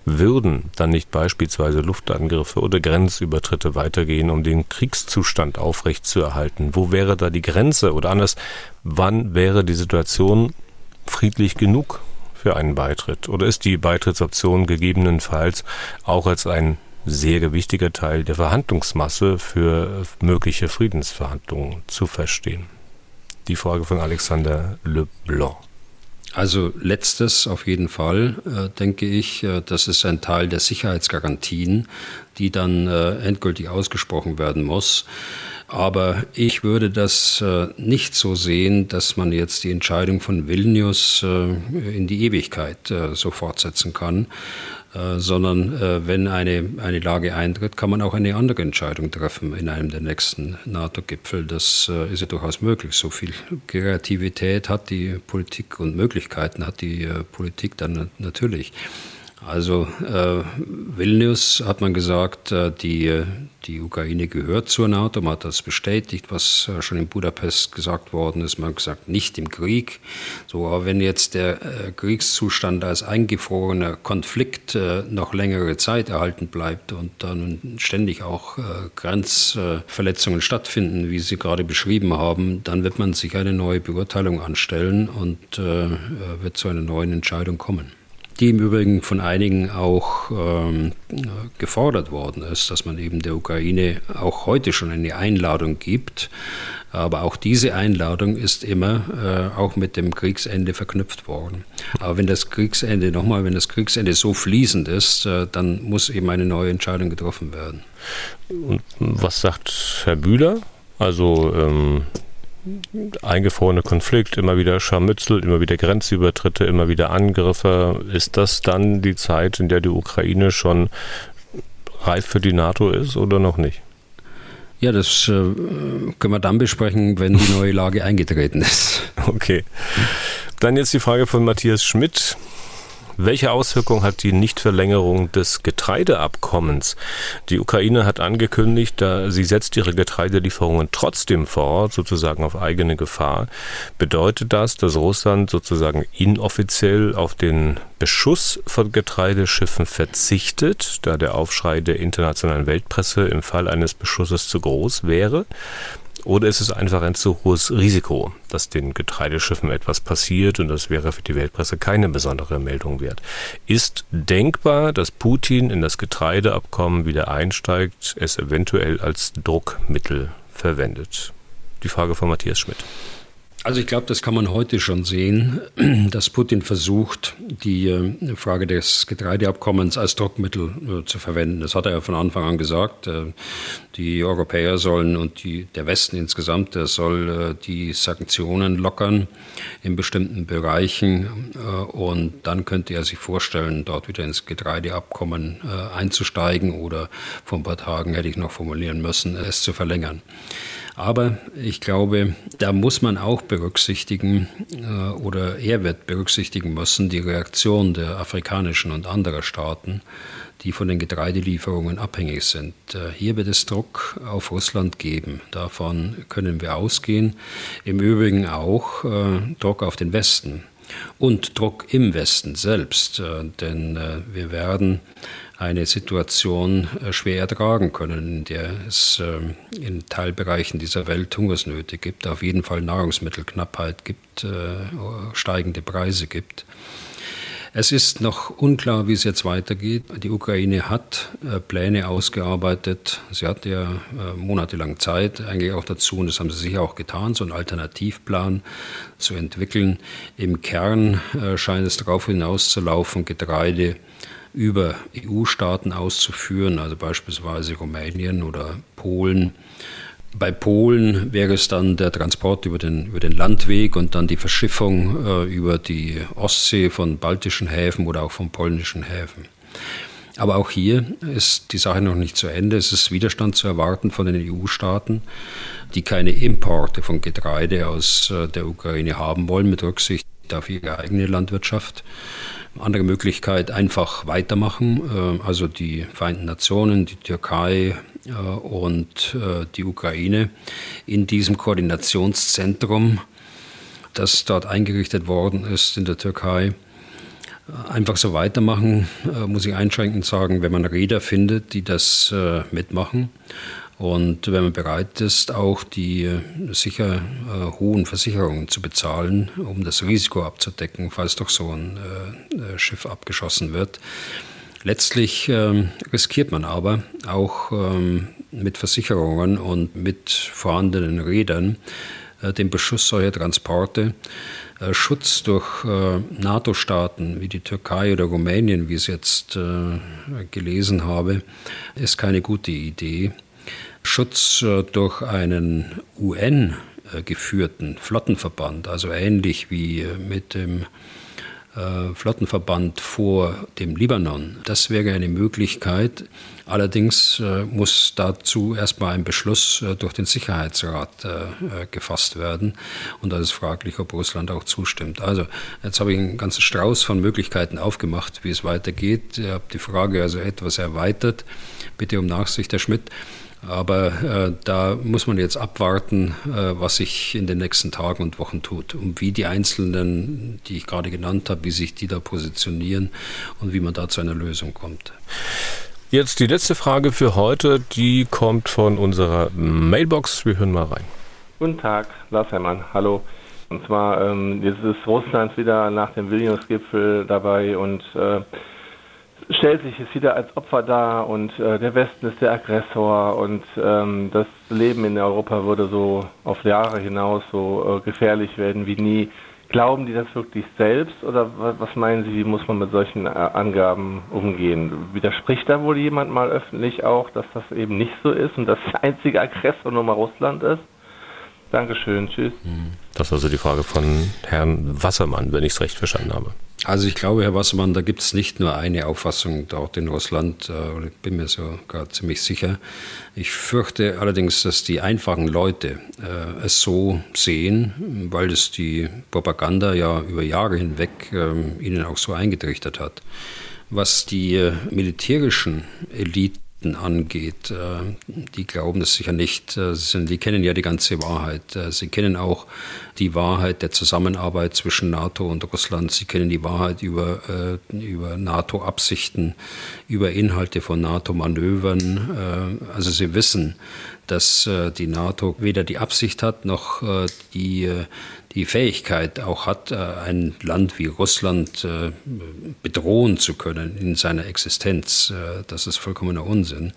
würden dann nicht beispielsweise Luftangriffe oder Grenzübertritte weitergehen, um den Kriegszustand aufrechtzuerhalten. Wo wäre da die Grenze? Oder anders, wann wäre die Situation friedlich genug für einen Beitritt? Oder ist die Beitrittsoption gegebenenfalls auch als ein sehr gewichtiger Teil der Verhandlungsmasse für mögliche Friedensverhandlungen zu verstehen? Die Frage von Alexander Leblanc. Also letztes auf jeden Fall, äh, denke ich. Äh, das ist ein Teil der Sicherheitsgarantien, die dann äh, endgültig ausgesprochen werden muss. Aber ich würde das äh, nicht so sehen, dass man jetzt die Entscheidung von Vilnius äh, in die Ewigkeit äh, so fortsetzen kann, sondern wenn eine, eine Lage eintritt, kann man auch eine andere Entscheidung treffen in einem der nächsten NATO-Gipfel. Das ist ja durchaus möglich. So viel Kreativität hat die Politik und Möglichkeiten hat die Politik dann natürlich. Also äh, Vilnius hat man gesagt, äh, die, die Ukraine gehört zur NATO, man hat das bestätigt, was äh, schon in Budapest gesagt worden ist. Man hat gesagt, nicht im Krieg. So, aber wenn jetzt der äh, Kriegszustand als eingefrorener Konflikt äh, noch längere Zeit erhalten bleibt und dann ständig auch äh, Grenzverletzungen stattfinden, wie Sie gerade beschrieben haben, dann wird man sich eine neue Beurteilung anstellen und wird zu einer neuen Entscheidung kommen die im Übrigen von einigen auch ähm, gefordert worden ist, dass man eben der Ukraine auch heute schon eine Einladung gibt. Aber auch diese Einladung ist immer äh, auch mit dem Kriegsende verknüpft worden. Aber wenn das Kriegsende, nochmal, wenn das Kriegsende so fließend ist, äh, dann muss eben eine neue Entscheidung getroffen werden. Und was sagt Herr Bühler? Also ähm, eingefrorene Konflikt, immer wieder Scharmützel, immer wieder Grenzübertritte, immer wieder Angriffe. Ist das dann die Zeit, in der die Ukraine schon reif für die NATO ist oder noch nicht? Ja, das äh, können wir dann besprechen, wenn die neue Lage eingetreten ist. [laughs] Okay. Dann jetzt die Frage von Matthias Schmidt. Welche Auswirkungen hat die Nichtverlängerung des Getreideabkommens? Die Ukraine hat angekündigt, sie setzt ihre Getreidelieferungen trotzdem fort, sozusagen auf eigene Gefahr. Bedeutet das, dass Russland sozusagen inoffiziell auf den Beschuss von Getreideschiffen verzichtet, da der Aufschrei der internationalen Weltpresse im Fall eines Beschusses zu groß wäre? Oder ist es einfach ein zu hohes Risiko, dass den Getreideschiffen etwas passiert und das wäre für die Weltpresse keine besondere Meldung wert? Ist denkbar, dass Putin in das Getreideabkommen wieder einsteigt, es eventuell als Druckmittel verwendet? Die Frage von Matthias Schmidt. Also ich glaube, das kann man heute schon sehen, [clears throat] dass Putin versucht, die äh, Frage des Getreideabkommens als Druckmittel äh, zu verwenden. Das hat er ja von Anfang an gesagt. Äh, die Europäer sollen und die, der Westen insgesamt, der soll die Sanktionen lockern in bestimmten Bereichen und dann könnte er sich vorstellen, dort wieder ins Getreideabkommen einzusteigen oder vor ein paar Tagen hätte ich noch formulieren müssen, es zu verlängern. Aber ich glaube, da muss man auch berücksichtigen äh, oder er wird berücksichtigen müssen die Reaktion der afrikanischen und anderer Staaten, die von den Getreidelieferungen abhängig sind. Äh, hier wird es Druck auf Russland geben. Davon können wir ausgehen. Im Übrigen auch äh, Druck auf den Westen und Druck im Westen selbst. Denn wir werden eine Situation äh, schwer ertragen können, in der es ähm, in Teilbereichen dieser Welt Hungersnöte gibt, auf jeden Fall Nahrungsmittelknappheit gibt, äh, steigende Preise gibt. Es ist noch unklar, wie es jetzt weitergeht. Die Ukraine hat äh, Pläne ausgearbeitet. Sie hatte ja monatelang Zeit eigentlich auch dazu, und das haben sie sicher auch getan, so einen Alternativplan zu entwickeln. Im Kern scheint es darauf hinauszulaufen, Getreide über EU-Staaten auszuführen, also beispielsweise Rumänien oder Polen. Bei Polen wäre es dann der Transport über den, über den Landweg und dann die Verschiffung äh, über die Ostsee von baltischen Häfen oder auch von polnischen Häfen. Aber auch hier ist die Sache noch nicht zu Ende. Es ist Widerstand zu erwarten von den EU-Staaten, die keine Importe von Getreide aus äh, der Ukraine haben wollen, mit Rücksicht auf ihre eigene Landwirtschaft. Andere Möglichkeit, einfach weitermachen. Äh, also die Vereinten Nationen, die Türkei äh, und äh, die Ukraine in diesem Koordinationszentrum, das dort eingerichtet worden ist in der Türkei. Einfach so weitermachen, muss ich einschränkend sagen, wenn man Räder findet, die das mitmachen und wenn man bereit ist, auch die äh, sicher äh, hohen Versicherungen zu bezahlen, um das Risiko abzudecken, falls doch so ein äh, äh Schiff abgeschossen wird. Letztlich ähm, riskiert man aber auch ähm, mit Versicherungen und mit vorhandenen Rädern äh, den Beschuss solcher Transporte. Äh, Schutz durch NATO-Staaten wie die Türkei oder Rumänien, wie ich es jetzt gelesen habe, ist keine gute Idee. Schutz äh, durch einen UN geführten Flottenverband, also ähnlich wie mit dem äh, Flottenverband vor dem Libanon. Das wäre eine Möglichkeit. Allerdings äh, muss dazu erstmal ein Beschluss äh, durch den Sicherheitsrat gefasst werden. Und da ist fraglich, ob Russland auch zustimmt. Also, jetzt habe ich einen ganzen Strauß von Möglichkeiten aufgemacht, wie es weitergeht. Ich habe die Frage also etwas erweitert. Bitte um Nachsicht, Herr Schmidt. Aber äh, da muss man jetzt abwarten, äh, was sich in den nächsten Tagen und Wochen tut und wie die Einzelnen, die ich gerade genannt habe, wie sich die da positionieren und wie man da zu einer Lösung kommt. Jetzt die letzte Frage für heute, die kommt von unserer Mailbox. Wir hören mal rein. Guten Tag, Lars Herrmann, hallo. Und zwar, ähm, jetzt ist Russland wieder nach dem Vilnius-Gipfel dabei und äh, stellt sich es wieder als Opfer dar und äh, der Westen ist der Aggressor und ähm, das Leben in Europa würde so auf Jahre hinaus so äh, gefährlich werden wie nie. Glauben die das wirklich selbst oder was meinen Sie, wie muss man mit solchen äh, Angaben umgehen? Widerspricht da wohl jemand mal öffentlich auch, dass das eben nicht so ist und das der einzige Aggressor nur mal Russland ist? Dankeschön, tschüss. Das ist also die Frage von Herrn Wassermann, wenn ich es recht verstanden habe. Also ich glaube, Herr Wassermann, da gibt es nicht nur eine Auffassung dort in Russland, äh, ich bin mir sogar ziemlich sicher. Ich fürchte allerdings, dass die einfachen Leute äh, es so sehen, weil es die Propaganda ja über Jahre hinweg äh, ihnen auch so eingetrichtert hat. Was die äh, militärischen Eliten angeht. Äh, die glauben das sicher nicht. Äh, die kennen ja die ganze Wahrheit. Äh, sie kennen auch die Wahrheit der Zusammenarbeit zwischen NATO und Russland. Sie kennen die Wahrheit über, über NATO-Absichten, über Inhalte von NATO-Manövern. Also sie wissen, dass die NATO weder die Absicht hat noch die die Fähigkeit auch hat, äh, ein Land wie Russland äh, bedrohen zu können in seiner Existenz. Äh, das ist vollkommener Unsinn.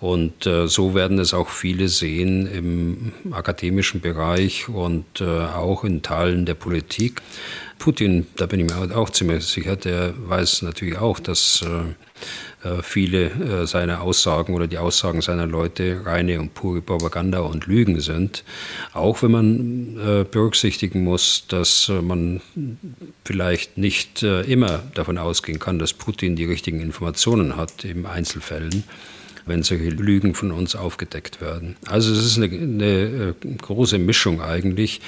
Und so werden es auch viele sehen im akademischen Bereich und auch in Teilen der Politik. Putin, da bin ich mir auch ziemlich sicher, der weiß natürlich auch, dass äh, viele äh, seiner Aussagen oder die Aussagen seiner Leute reine und pure Propaganda und Lügen sind. Auch wenn man äh, berücksichtigen muss, dass man vielleicht nicht immer davon ausgehen kann, dass Putin die richtigen Informationen hat in Einzelfällen wenn solche Lügen von uns aufgedeckt werden. Also es ist eine, eine äh, große Mischung eigentlich.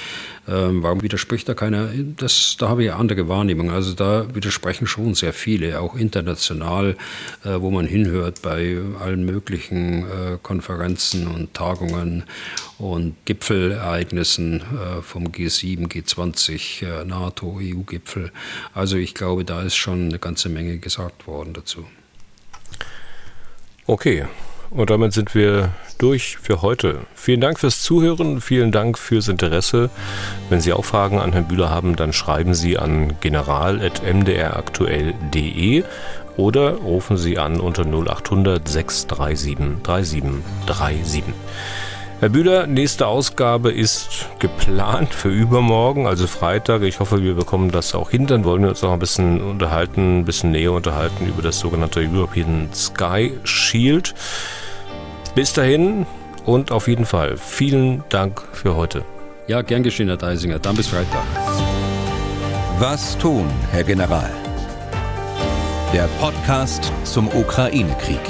Ähm, warum widerspricht da keiner? Das, da habe ich eine andere Wahrnehmung. Also da widersprechen schon sehr viele, auch international, äh, wo man hinhört bei allen möglichen äh, Konferenzen und Tagungen und Gipfelereignissen vom G7, G20, äh, NATO, EU-Gipfel. Also ich glaube, da ist schon eine ganze Menge gesagt worden dazu. Okay, und damit sind wir durch für heute. Vielen Dank fürs Zuhören, vielen Dank fürs Interesse. Wenn Sie auch Fragen an Herrn Bühler haben, dann schreiben Sie an general.mdraktuell.de oder rufen Sie an unter 0800 637 3737. Herr Bühler, nächste Ausgabe ist geplant für übermorgen, also Freitag. Ich hoffe, wir bekommen das auch hin. Dann wollen wir uns noch ein bisschen unterhalten, ein bisschen näher unterhalten über das sogenannte European Sky Shield. Bis dahin und auf jeden Fall vielen Dank für heute. Ja, gern geschehen, Herr Deisinger. Dann bis Freitag. Was tun, Herr General? Der Podcast zum Ukraine-Krieg.